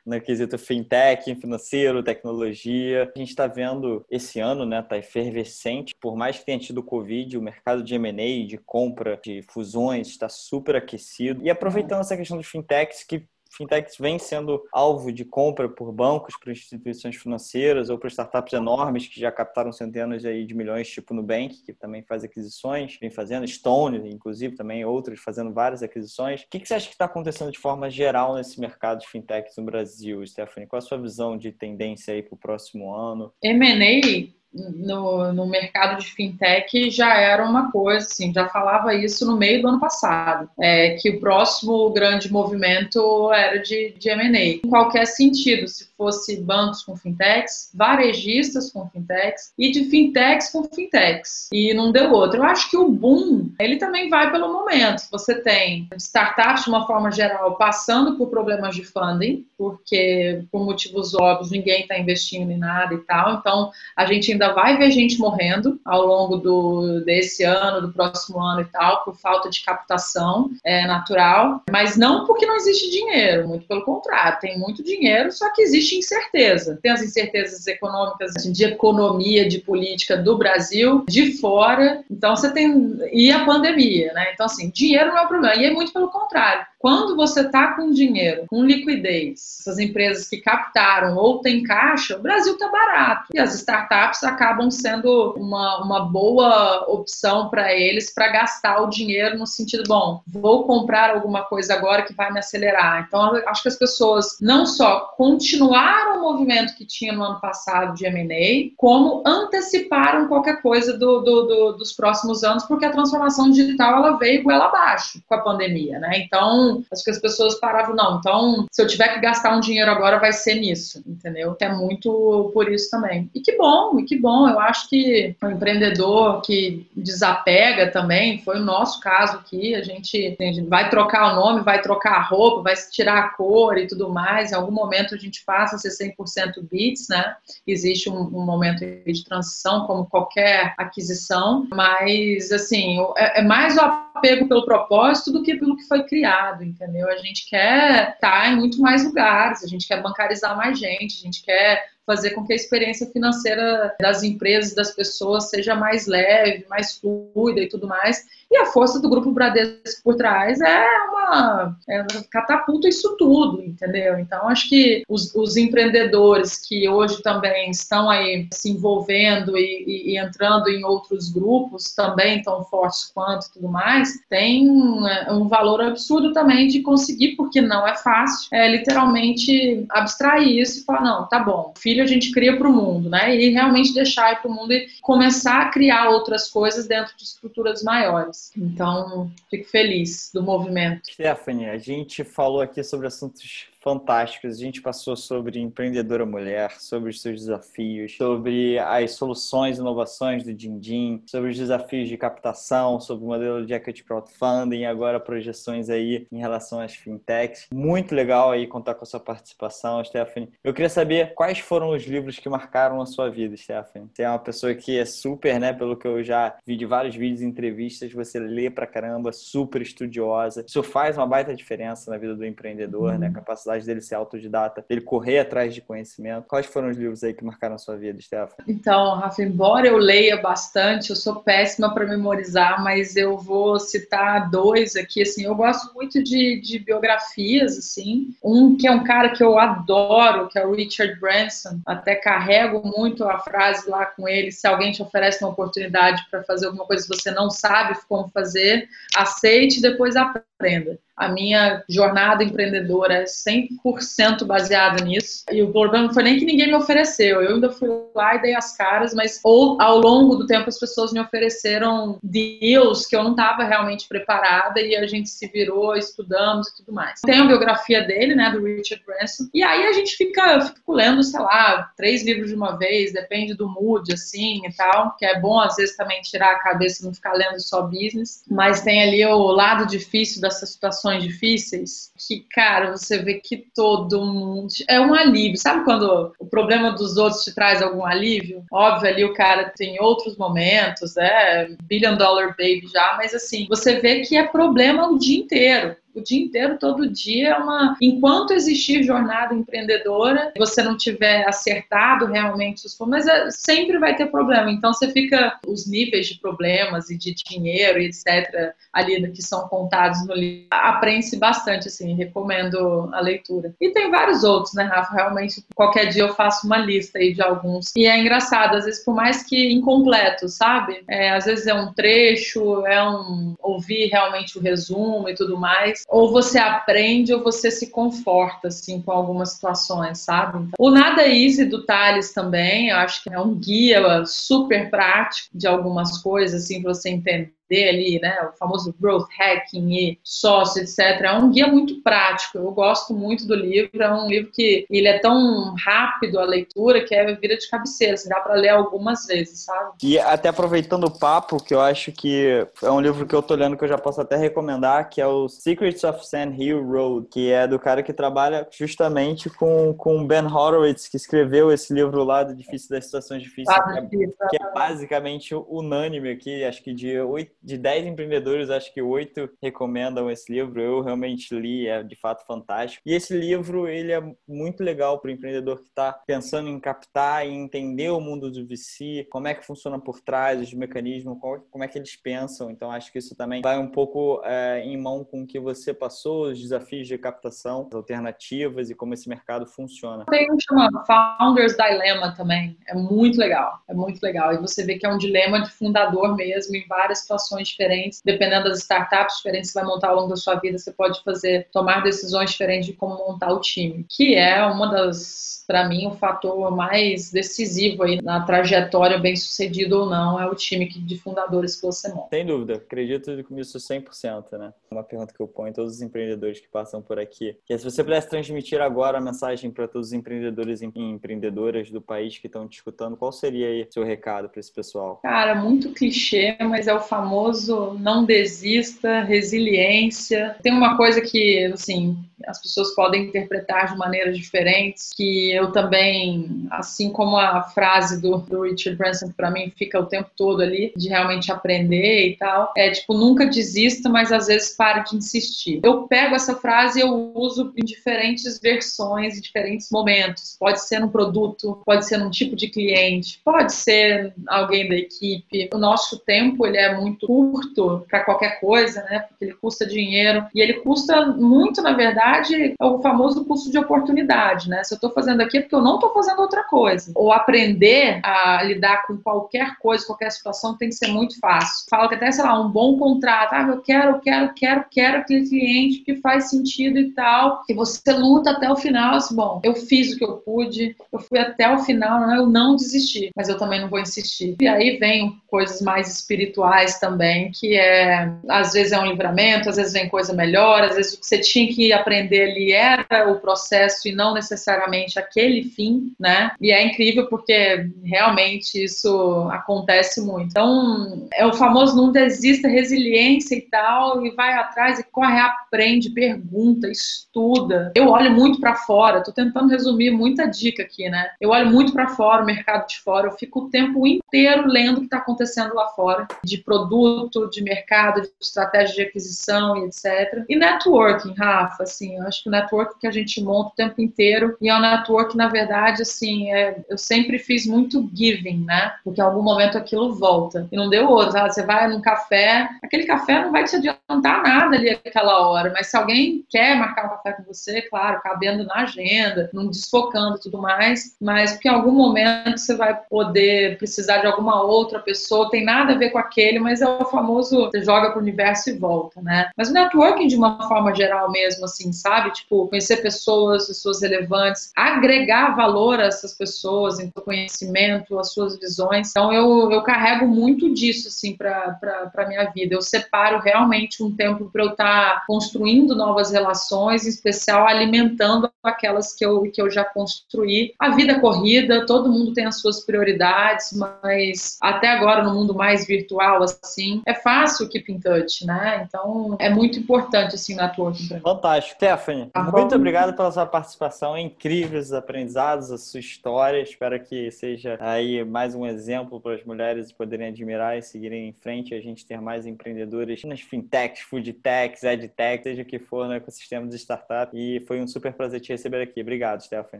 no quesito fintech, financeiro, tecnologia. A gente está vendo esse ano, né, tá efervescente. Por mais que tenha tido Covid, o mercado de M&A, de compra, de fusões, está super aquecido. E aproveitando essa questão dos fintechs, que fintechs vêm sendo alvo de compra por bancos, por instituições financeiras ou por startups enormes que já captaram centenas aí de milhões, tipo Nubank, que também faz aquisições, vem fazendo, Stone, inclusive, também outros fazendo várias aquisições. O que você acha que está acontecendo de forma geral nesse mercado de fintechs no Brasil, Stephanie? Qual a sua visão de tendência aí para o próximo ano? M&A no, no mercado de fintech já era uma coisa, assim, já falava isso no meio do ano passado, é, que o próximo grande movimento era de, de M&A. Em qualquer sentido, se fosse bancos com fintechs, varejistas com fintechs e de fintechs com fintechs. E não deu outro. Eu acho que o boom, ele também vai pelo momento. Você tem startups, de uma forma geral, passando por problemas de funding, porque por motivos óbvios ninguém está investindo em nada e tal. Então, a gente ainda ainda vai ver gente morrendo ao longo do, desse ano, do próximo ano e tal, por falta de captação é, natural, mas não porque não existe dinheiro, muito pelo contrário, tem muito dinheiro, só que existe incerteza. Tem as incertezas econômicas, assim, de economia, de política do Brasil, de fora, então você tem. E a pandemia, né? Então, assim, dinheiro não é o problema, e é muito pelo contrário. Quando você está com dinheiro, com liquidez, essas empresas que captaram ou têm caixa, o Brasil está barato. E as startups acabam sendo uma, uma boa opção para eles para gastar o dinheiro no sentido, bom, vou comprar alguma coisa agora que vai me acelerar. Então, acho que as pessoas não só continuaram o movimento que tinha no ano passado de M&A, como anteciparam qualquer coisa do, do, do, dos próximos anos, porque a transformação digital ela veio goela abaixo com a pandemia, né? Então, acho que as pessoas paravam, não, então se eu tiver que gastar um dinheiro agora vai ser nisso, entendeu? É muito por isso também. E que bom, e que bom, eu acho que o empreendedor que desapega também, foi o nosso caso aqui, a gente, a gente vai trocar o nome, vai trocar a roupa, vai tirar a cor e tudo mais, em algum momento a gente passa a ser 100% bits, né? Existe um, um momento de transição, como qualquer aquisição, mas, assim, é, é mais o apego pelo propósito do que pelo que foi criado, entendeu? A gente quer estar em muito mais lugares, a gente quer bancarizar mais gente, a gente quer fazer com que a experiência financeira das empresas, das pessoas, seja mais leve, mais fluida e tudo mais. E a força do Grupo Bradesco por trás é uma é, catapulta isso tudo, entendeu? Então, acho que os, os, empreendedores que hoje também estão aí se envolvendo e, e, e entrando em outros grupos, também tão fortes quanto tudo mais, tem é, um valor absurdo também de conseguir, porque não é fácil, é literalmente abstrair isso e falar, não, tá bom, filho a gente cria para o mundo, né? E realmente deixar para o mundo e começar a criar outras coisas dentro de estruturas maiores. Então, fico feliz do movimento. Stephanie, a gente falou aqui sobre assuntos fantásticos. A gente passou sobre empreendedora mulher, sobre os seus desafios, sobre as soluções e inovações do Dindim, sobre os desafios de captação, sobre o modelo de equity crowdfunding, agora projeções aí em relação às fintechs. Muito legal aí contar com a sua participação, Stephanie. Eu queria saber quais foram os livros que marcaram a sua vida, Stephanie. Você é uma pessoa que é super, né, pelo que eu já vi de vários vídeos e entrevistas, você lê pra caramba, super estudiosa. Isso faz uma baita diferença na vida do empreendedor, né? uhum. A capacidade capacidade dele ser autodidata, dele correr atrás de conhecimento. Quais foram os livros aí que marcaram a sua vida, Stefan? Então, Rafa, embora eu leia bastante, eu sou péssima para memorizar, mas eu vou citar dois aqui, assim, eu gosto muito de, de biografias, assim, um que é um cara que eu adoro, que é o Richard Branson, até carrego muito a frase lá com ele, se alguém te oferece uma oportunidade para fazer alguma coisa que você não sabe como fazer, aceite e depois aprenda. A minha jornada empreendedora é 100% baseada nisso. E o problema não foi nem que ninguém me ofereceu. Eu ainda fui lá e dei as caras, mas ou, ao longo do tempo as pessoas me ofereceram deals que eu não estava realmente preparada e a gente se virou, estudamos e tudo mais. Tem a biografia dele, né, do Richard Branson. E aí a gente fica, eu fico lendo, sei lá, três livros de uma vez, depende do mood, assim, e tal, que é bom às vezes também tirar a cabeça e não ficar lendo só business. Mas tem ali o lado difícil dessa situação situações difíceis, que, cara, você vê que todo mundo. É um alívio. Sabe quando o problema dos outros te traz algum alívio? Óbvio, ali o cara tem outros momentos, né? Billion Dollar Baby já, mas assim, você vê que é problema o dia inteiro O dia inteiro, todo dia é uma. Enquanto existir jornada empreendedora, você não tiver acertado realmente os mas é, sempre vai ter problema. Então você fica os níveis de problemas e de dinheiro e etc. ali que são contados no livro. Aprende-se bastante, assim, recomendo a leitura. E tem vários outros, né, Rafa? Realmente, qualquer dia eu faço uma lista aí de alguns. E é engraçado, às vezes, por mais que incompleto, sabe? É, às vezes é um trecho, é um ouvir realmente o resumo e tudo mais. Ou você aprende ou você se conforta, assim, com algumas situações, sabe? O Nada Easy do Thales também, eu acho que é um guia super prático de algumas coisas, assim, para você entender ali, né, o famoso growth hacking e sócio, etc. É um guia muito prático. Eu gosto muito do livro. É um livro que ele é tão rápido a leitura que é vira de cabeceira. Assim, dá para ler algumas vezes, sabe? E até aproveitando o papo, que eu acho que é um livro que eu tô lendo que eu já posso até recomendar, que é o Secrets of Sand Hill Road, que é do cara que trabalha justamente com com Ben Horowitz, que escreveu esse livro lá do Difícil das Situações Difíceis, ah, que, é, que é basicamente unânime aqui, acho que de oito de 10 empreendedores, acho que oito recomendam esse livro. Eu realmente li, é de fato fantástico. E esse livro, ele é muito legal para o empreendedor que está pensando em captar e entender o mundo do VC, como é que funciona por trás, os mecanismos, como é que eles pensam. Então, acho que isso também vai um pouco é, em mão com o que você passou, os desafios de captação, as alternativas e como esse mercado funciona. Tem um chamado Founders Dilemma também. É muito legal. É muito legal. E você vê que é um dilema de fundador mesmo em várias situações situações diferentes, dependendo das startups diferentes que você vai montar ao longo da sua vida, você pode fazer, tomar decisões diferentes de como montar o time, que é uma das, para mim, o fator mais decisivo aí na trajetória bem sucedido ou não, é o time de fundadores que você monta. Sem dúvida, acredito com isso 100%, né? Uma pergunta que eu ponho a todos os empreendedores que passam por aqui, que é se você pudesse transmitir agora a mensagem para todos os empreendedores e empreendedoras do país que estão te escutando, qual seria aí seu recado para esse pessoal? Cara, muito clichê, mas é o famoso famoso não desista, resiliência. Tem uma coisa que, assim, as pessoas podem interpretar de maneiras diferentes, que eu também, assim como a frase do, do Richard Branson, para mim fica o tempo todo ali, de realmente aprender e tal, é tipo, nunca desista, mas às vezes pare de insistir. Eu pego essa frase e eu uso em diferentes versões, em diferentes momentos. Pode ser num produto, pode ser num tipo de cliente, pode ser alguém da equipe. O nosso tempo, ele é muito curto para qualquer coisa, né? Porque ele custa dinheiro e ele custa muito, na verdade, é o famoso custo de oportunidade, né? Se eu estou fazendo aqui é porque eu não estou fazendo outra coisa. Ou aprender a lidar com qualquer coisa, qualquer situação tem que ser muito fácil. Fala que até, sei lá, um bom contrato, ah, eu quero, eu quero, quero, quero aquele cliente que faz sentido e tal, que você luta até o final, assim, bom, eu fiz o que eu pude, eu fui até o final, né? eu não desisti, mas eu também não vou insistir. E aí vem coisas mais espirituais também, que é às vezes é um livramento, às vezes vem coisa melhor, às vezes o que você tinha que aprender ali era o processo e não necessariamente aquele fim, né? E é incrível porque realmente isso acontece muito. Então, é o famoso não desista, resiliência e tal, e vai atrás e corre, aprende, pergunta, estuda. Eu olho muito para fora, tô tentando resumir muita dica aqui, né? Eu olho muito para fora, o mercado de fora, eu fico o tempo inteiro lendo o que está acontecendo lá fora, de produto, de mercado, de estratégia de aquisição e etc. E networking, Rafa, assim, eu acho que o networking que a gente monta o tempo inteiro e é um network, na verdade, assim, é, eu sempre fiz muito giving, né? Porque em algum momento aquilo volta. E não deu outro, você vai num café, aquele café não vai te adiantar nada ali aquela hora, mas se alguém quer marcar um café com você, claro, cabendo na agenda, não desfocando tudo mais, mas porque em algum momento você vai poder precisar de alguma outra pessoa, tem nada a ver com aquele, mas é o famoso você joga pro universo e volta, né? Mas o networking de uma forma geral mesmo, assim, sabe? Tipo, conhecer pessoas, pessoas relevantes, agregar valor a essas pessoas, em conhecimento, as suas visões. Então eu, eu carrego muito disso, assim, pra, pra minha vida. Eu separo realmente um tempo para eu estar tá construindo novas relações, em especial alimentando aquelas que eu, que eu já construí. A vida corrida, todo mundo tem as suas prioridades, mas até agora no mundo mais virtual, assim, é fácil Keep in Touch, né? Então é muito importante assim na mim. Fantástico. Stephanie, tá muito obrigado pela sua participação, incríveis aprendizados, a sua história. Espero que seja aí mais um exemplo para as mulheres poderem admirar e seguirem em frente, a gente ter mais empreendedores nas fintechs, foodtechs, edtechs, seja o que for no ecossistema de startup. E foi um super prazer te receber aqui. Obrigado, Stephanie.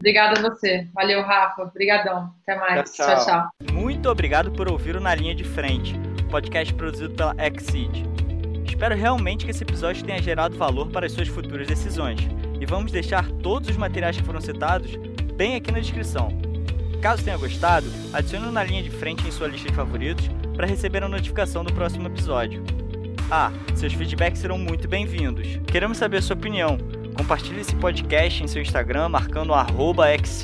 Obrigada a você. Valeu, Rafa. Obrigadão. Até mais. Tchau, tchau. tchau, tchau. Muito obrigado por ouvir o Na Linha de Frente, podcast produzido pela Exceed. Espero realmente que esse episódio tenha gerado valor para as suas futuras decisões. E vamos deixar todos os materiais que foram citados bem aqui na descrição. Caso tenha gostado, adicione na linha de frente em sua lista de favoritos para receber a notificação do próximo episódio. Ah, seus feedbacks serão muito bem-vindos. Queremos saber a sua opinião. Compartilhe esse podcast em seu Instagram marcando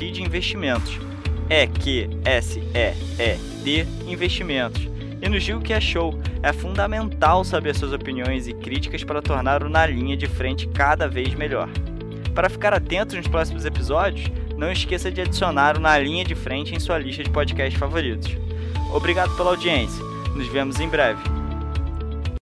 Investimentos. É Q S E E D Investimentos. E nos diga o que achou. É fundamental saber suas opiniões e críticas para tornar o Na Linha de Frente cada vez melhor. Para ficar atento nos próximos episódios, não esqueça de adicionar o Na Linha de Frente em sua lista de podcasts favoritos. Obrigado pela audiência. Nos vemos em breve.